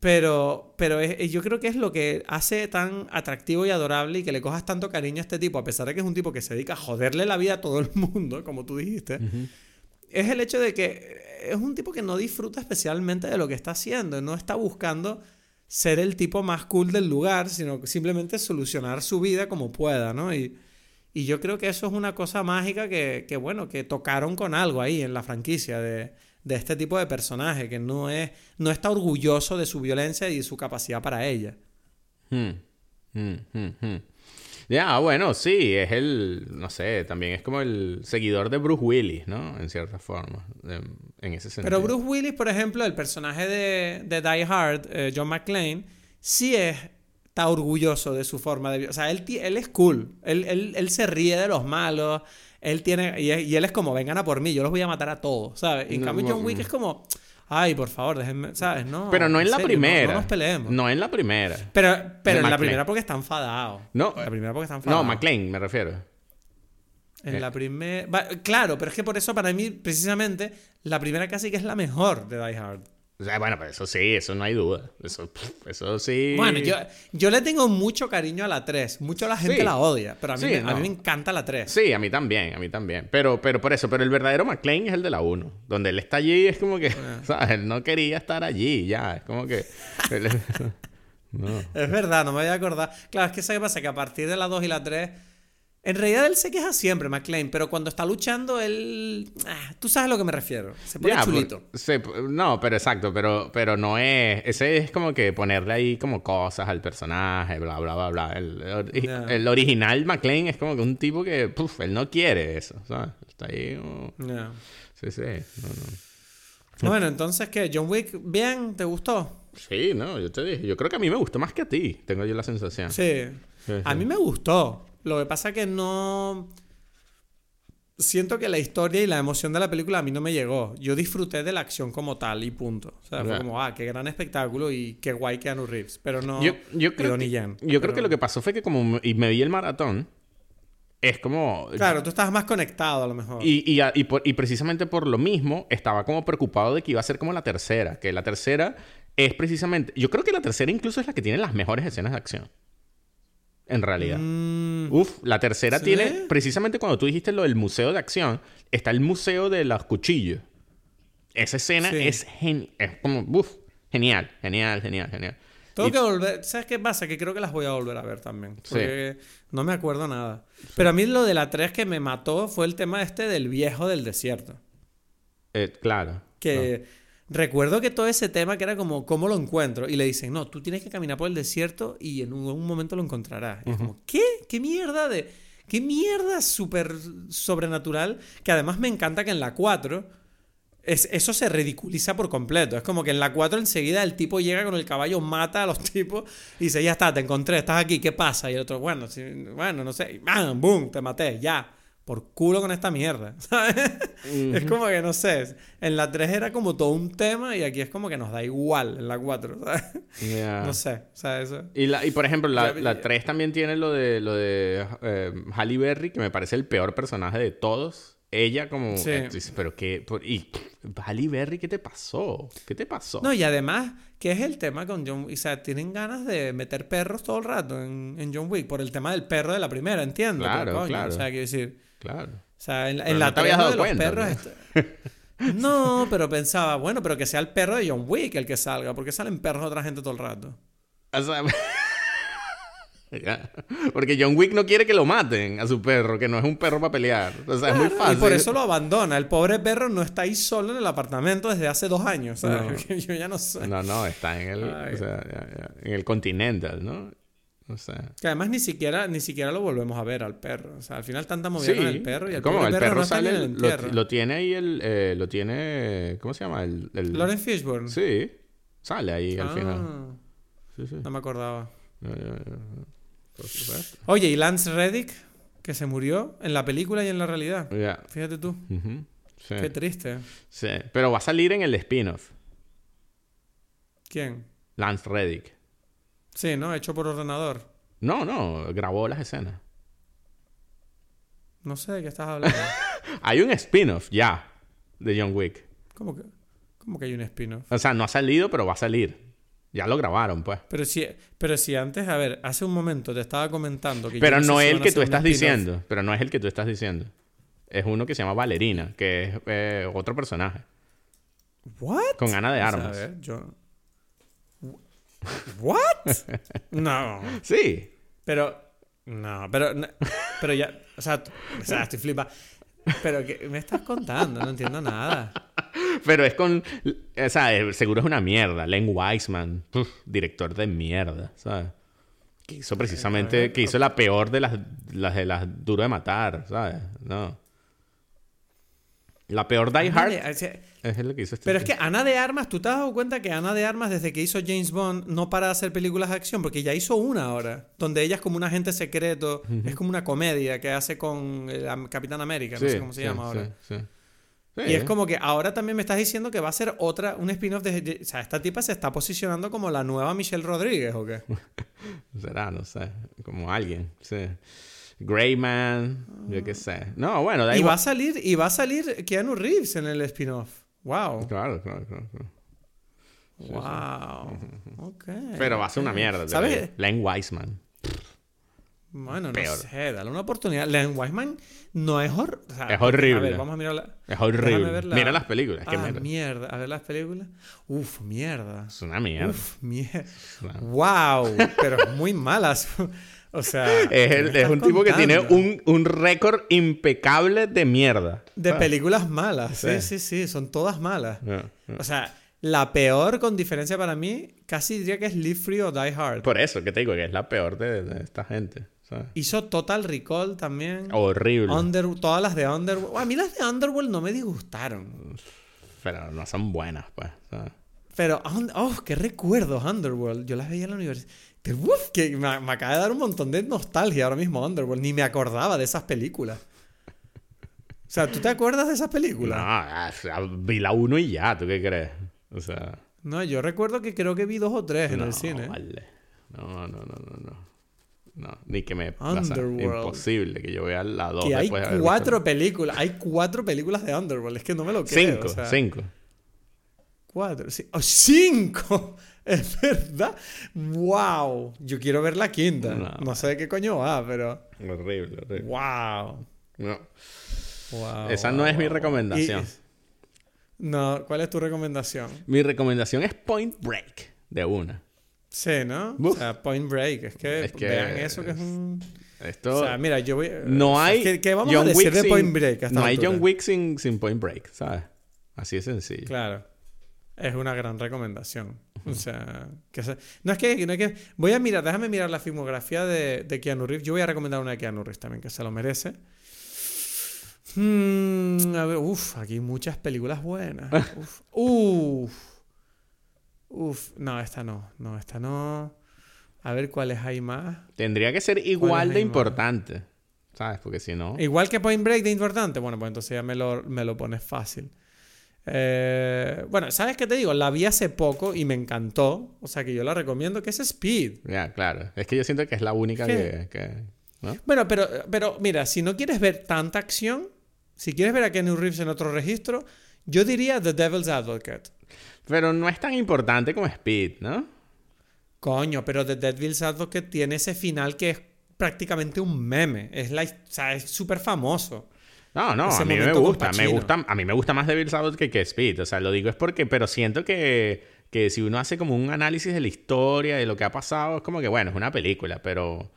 pero pero es, yo creo que es lo que hace tan atractivo y adorable y que le cojas tanto cariño a este tipo a pesar de que es un tipo que se dedica a joderle la vida a todo el mundo como tú dijiste uh -huh. es el hecho de que es un tipo que no disfruta especialmente de lo que está haciendo no está buscando ser el tipo más cool del lugar, sino simplemente solucionar su vida como pueda, ¿no? Y, y yo creo que eso es una cosa mágica que, que, bueno, que tocaron con algo ahí en la franquicia de, de este tipo de personaje, que no, es, no está orgulloso de su violencia y de su capacidad para ella. Hmm. Hmm, hmm. Ya, bueno, sí, es el, no sé, también es como el seguidor de Bruce Willis, ¿no? En cierta forma, en ese sentido. Pero Bruce Willis, por ejemplo, el personaje de, de Die Hard, eh, John McClane, sí es, está orgulloso de su forma de... O sea, él, él es cool, él, él, él se ríe de los malos, él tiene... Y, y, él es como, vengan a por mí, yo los voy a matar a todos, ¿sabes? Y en no, cambio John Wick es como... Ay, por favor, déjenme, ¿sabes? No. Pero no en, la serio, primera. No, no, nos peleemos. No en la primera. Pero, pero en la primera porque está enfadado. No. La primera porque está enfadado. No, McLean, me refiero. En eh. la primera. Claro, pero es que por eso, para mí, precisamente, la primera casi que es la mejor de Die Hard. O sea, bueno, pero eso sí, eso no hay duda. Eso, eso sí. Bueno, yo, yo le tengo mucho cariño a la 3. Mucho la gente Sí. la odia, pero a mí, Sí, me, no. a mí me encanta la 3. Sí, a mí también, a mí también. Pero, pero por eso, pero el verdadero McLean es el de la 1. Donde él está allí es como que, Ah. ¿sabes? Él no quería estar allí, ya. Es como que. no. Es verdad, no me voy a acordar. Claro, es que ¿sabes qué pasa? Que a partir de la 2 y la 3. En realidad él se queja siempre, McLean, pero cuando está luchando, él. ah, Tú sabes a lo que me refiero. Se pone Ya, chulito. por- sí, no, pero exacto, pero, pero no es. Ese es como que ponerle ahí como cosas al personaje, bla, bla, bla, bla. El, el- Ya. el original McLean es como que un tipo que, puf, él no quiere eso, ¿sabes? Está ahí como-. Sí, sí. No, no. Bueno, entonces, ¿qué? ¿John Wick, bien? ¿Te gustó? Sí, no, yo te dije. Yo creo que a mí me gustó más que a ti, tengo yo la sensación. Sí. Sí, A mí me gustó. Lo que pasa que no. Siento que la historia y la emoción de la película a mí no me llegó. Yo disfruté de la acción como tal y punto. O sea, fue como, ah, qué gran espectáculo y qué guay Keanu Reeves. Pero no. Yo, yo creo, que, yo creo Pero- que lo que pasó fue que como y me vi el maratón, es como... Claro, tú estabas más conectado a lo mejor. Y, y, y por- y precisamente por lo mismo estaba como preocupado de que iba a ser como la tercera. Que la tercera es precisamente... Yo creo que la tercera incluso es la que tiene las mejores escenas de acción. En realidad. Mm, Uf, la tercera ¿Sí? tiene... Precisamente cuando tú dijiste lo del museo de acción, está el museo de los cuchillos. Esa escena Sí. es, gen- es como... Uf, genial, genial, genial, genial. tengo Y- que volver. ¿Sabes qué pasa? Que creo que las voy a volver a ver también. Porque no me acuerdo nada. Pero a mí lo de la 3 que me mató fue el tema este del viejo del desierto. eh, claro. Que recuerdo que todo ese tema que era como, ¿cómo lo encuentro? Y le dicen, no, tú tienes que caminar por el desierto y en un, un momento lo encontrarás. Y es como, ¿qué? ¿Qué mierda de...? ¿Qué mierda súper sobrenatural? Que además me encanta que en la 4... Es, eso se ridiculiza por completo. Es como que en la 4 enseguida el tipo llega con el caballo, mata a los tipos y dice, ya está, te encontré, estás aquí, ¿qué pasa? Y el otro, bueno, sí, bueno, no sé, y ¡bam! ¡boom! Te maté, ya. Por culo con esta mierda, ¿sabes? Es como que, no sé, en la 3 era como todo un tema y aquí es como que nos da igual en la 4, ¿sabes? Ya. No sé, o sea, eso... Y, la, y por ejemplo, la, la 3 también tiene lo de, lo de eh, Halle Berry, que me parece el peor personaje de todos. Ella como... Sí. eh, dice, pero qué... por- y Halle Berry, ¿qué te pasó? ¿Qué te pasó? No, y además, ¿qué es el tema con John Wick? O sea, tienen ganas de meter perros todo el rato en, en John Wick por el tema del perro de la primera, entiendo. Claro, pero, coño, claro. O sea, quiero decir... Claro. O sea, en, la- en no la te habías 3 lo dado de los cuenta, perros... No, pero pensaba, bueno, pero que sea el perro de John Wick el que salga, porque salen perros de otra gente todo el rato. O sea, Ya. Porque John Wick no quiere que lo maten a su perro, que no es un perro para pelear. O sea, es muy fácil. Y por eso lo abandona. El pobre perro no está ahí solo en el apartamento desde hace dos años. ¿sabes? Yo ya no sé. No, no, está en el, o sea, en el Continental, ¿no? O sea. Que además ni siquiera, ni siquiera lo volvemos a ver al perro. O sea, al final tanta movida Sí, con el perro y el ¿cómo? El perro, no sale, en el lo, lo tiene ahí el, eh, lo tiene, ¿cómo se llama? El, el- Lawrence Fishburne. Sí, sale ahí al Ah, final. Sí, sí. No me acordaba. Oye, ¿y Lance Reddick? Que se murió en la película y en la realidad. Fíjate tú. Sí. Qué triste. Sí. Pero va a salir en el spin-off. ¿Quién? Lance Reddick. Sí, ¿no? Hecho por ordenador. No, no, grabó las escenas. No sé de qué estás hablando. Hay un spin-off ya de John Wick. ¿Cómo que, cómo que hay un spin-off? O sea, no ha salido, pero va a salir. Ya lo grabaron, pues. Pero si, pero si antes, a ver, hace un momento te estaba comentando que yo Pero sé no si es el que tú estás diciendo. Pero no es el que tú estás diciendo. Es uno que se llama Valerina, que es eh, otro personaje. ¿What? Con Ana de O sea, Armas. a ver, yo... ¿What? No. Sí. Pero... No, pero... no, pero ya... O sea, o sea, estoy flipa. Pero ¿qué me estás contando? No entiendo nada. Pero es con. O sea, seguro es una mierda. Len Wiseman, director de mierda, ¿sabes? Que hizo precisamente. Que hizo la peor de las, las de las duro de matar, ¿sabes? No. La peor Die Hard es lo que hizo este. Pero es que Ana de Armas, ¿tú te has dado cuenta que Ana de Armas, desde que hizo James Bond, no para de hacer películas de acción? Porque ya hizo una ahora, donde ella es como un agente secreto, es como una comedia que hace con el Am- Capitán América, no sé cómo se sí, llama ahora. sí, sí. Y es como que ahora también me estás diciendo que va a ser otra, un spin-off de, de- O sea, esta tipa se está posicionando como la nueva Michelle Rodríguez, ¿o qué? Será, no sé. Como alguien, sí. Greyman, yo qué sé. No, bueno, da Y va igual. a salir, y va a salir Keanu Reeves en el spin-off. Wow. Claro, claro, claro. claro. Wow. Ok. Pero va a ser una mierda. ¿Sabes? Len Wiseman. Bueno, no Peor. sé, dale una oportunidad. Len Wiseman no es horrible. Es horrible. A ver, vamos a mirarla. Es Déjame horrible. ver la- Mira las películas. Ah, mierda. mierda. A ver las películas. Uf, mierda. Es una mierda. Uf, mierda. Una- Wow. Pero muy malas. O sea. Es, ¿qué el- me es estás un tipo que tiene un, un récord impecable de mierda. De ¿sabes? películas malas. Sí, Sí. sí, sí. Son todas malas. Ya, ya. O sea, la peor con diferencia para mí, casi diría que es Live Free o Die Hard. Por eso que te digo que es la peor de, de esta gente. ¿sabes? Hizo Total Recall también. Horrible. Under, todas las de Underworld. A mí las de Underworld no me disgustaron. Pero no son buenas, pues. ¿sabes? Pero, oh, qué recuerdos Underworld. Yo las veía en la universidad. Uf, que me, me acaba de dar un montón de nostalgia ahora mismo Underworld. Ni me acordaba de esas películas. O sea, ¿tú te acuerdas de esas No, películas? ah, o sea, vi la uno y ya, ¿tú qué crees? O sea. No, yo recuerdo que creo que vi dos o tres en no, el cine. Vale. No, no, no, no, no. No, ni que me pasa. Imposible que yo vea la dos Que hay cuatro visto- películas. Hay cuatro películas de Underworld. Es que no me lo creo. Cinco, o sea, cinco. Cuatro. ¡Oh, cinco! Es verdad. ¡Wow! Yo quiero ver la quinta. No. No, sé de qué coño va, pero. Horrible, horrible. ¡Wow! No. wow Esa no es mi recomendación. Y- no, ¿cuál es tu recomendación? Mi recomendación es Point Break, de una. Sí, ¿no? Uf. O sea, Point Break. Es que, Es que vean eso que es un. Esto... O sea, mira, yo voy. no o sea, hay ¿Qué, qué vamos John a decir Wick de sin- Point Break? No hay altura? John Wick sin, sin Point Break, ¿sabes? Así de sencillo. Claro. Es una gran recomendación. O sea, que se- no es que, no es que. Voy a mirar, déjame mirar la filmografía de, de Keanu Reeves. Yo voy a recomendar una de Keanu Reeves también, que se lo merece. Hmm, a ver, uf, aquí hay muchas películas buenas. Uf, uf. Uf, no, esta no. No, esta no. A ver cuáles hay más. Tendría que ser igual de más? importante, ¿sabes? Porque si no... Igual que Point Break de importante. Bueno, pues entonces ya me lo, me lo pones fácil. Eh, bueno, ¿sabes qué te digo? La vi hace poco y me encantó. O sea que yo la recomiendo, que es Speed. Ya, claro. Es que yo siento que es la única ¿Qué? que... que- ¿no? Bueno, pero, pero mira, si no quieres ver tanta acción, si quieres ver a Kenny Reeves en otro registro, yo diría The Devil's Advocate. Pero no es tan importante como Speed, ¿no? Coño, pero The Devil's Advocate tiene ese final que es prácticamente un meme. Es la, o sea, es súper famoso. No, no, a mí me gusta, me gusta, a mí me gusta más Devil's Advocate que, que Speed, o sea, lo digo es porque, pero siento que, que si uno hace como un análisis de la historia, de lo que ha pasado, es como que, bueno, es una película, pero...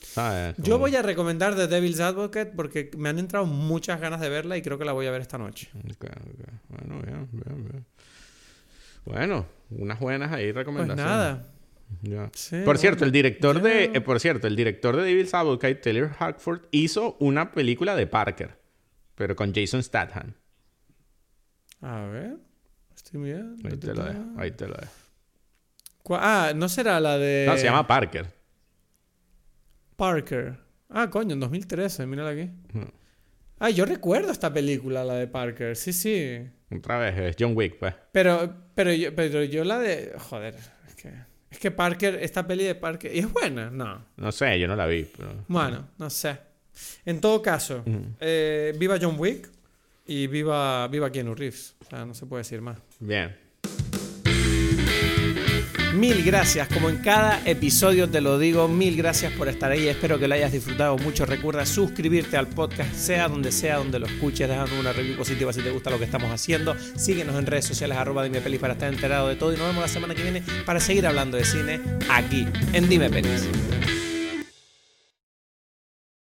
¿sabes? Yo voy a recomendar The Devil's Advocate porque me han entrado muchas ganas de verla y creo que la voy a ver esta noche. Ok, ok. Bueno, bien, bien, bien. Bueno, unas buenas ahí Pues recomendaciones. nada. Sí, por cierto, bueno, el director de, eh, por cierto, el director de Devil's Advocate, Taylor Hackford, hizo una película de Parker, pero con Jason Statham. A ver. Estoy viendo. Ahí te lo dejo, ahí te lo dejo. Ah, no será la de. No, se llama Parker. Parker. Ah, coño, en 2013, mírala aquí. Ah, yo recuerdo esta película, la de Parker. Sí, sí. Otra vez, es John Wick, pues. Pero, pero, yo, pero yo la de. Joder, es que. Es que Parker, esta peli de Parker. ¿Y es buena? No. No sé, yo no la vi, pero... Bueno, no sé. En todo caso, eh, viva John Wick y viva, viva Keanu Reeves. O sea, no se puede decir más. Bien. Mil gracias, como en cada episodio te lo digo, mil gracias por estar ahí, espero que lo hayas disfrutado mucho. Recuerda suscribirte al podcast, sea donde sea, donde lo escuches, dejando una review positiva si te gusta lo que estamos haciendo. Síguenos en redes sociales, arroba Dime Pelis para estar enterado de todo y nos vemos la semana que viene para seguir hablando de cine aquí en Dime Pelis.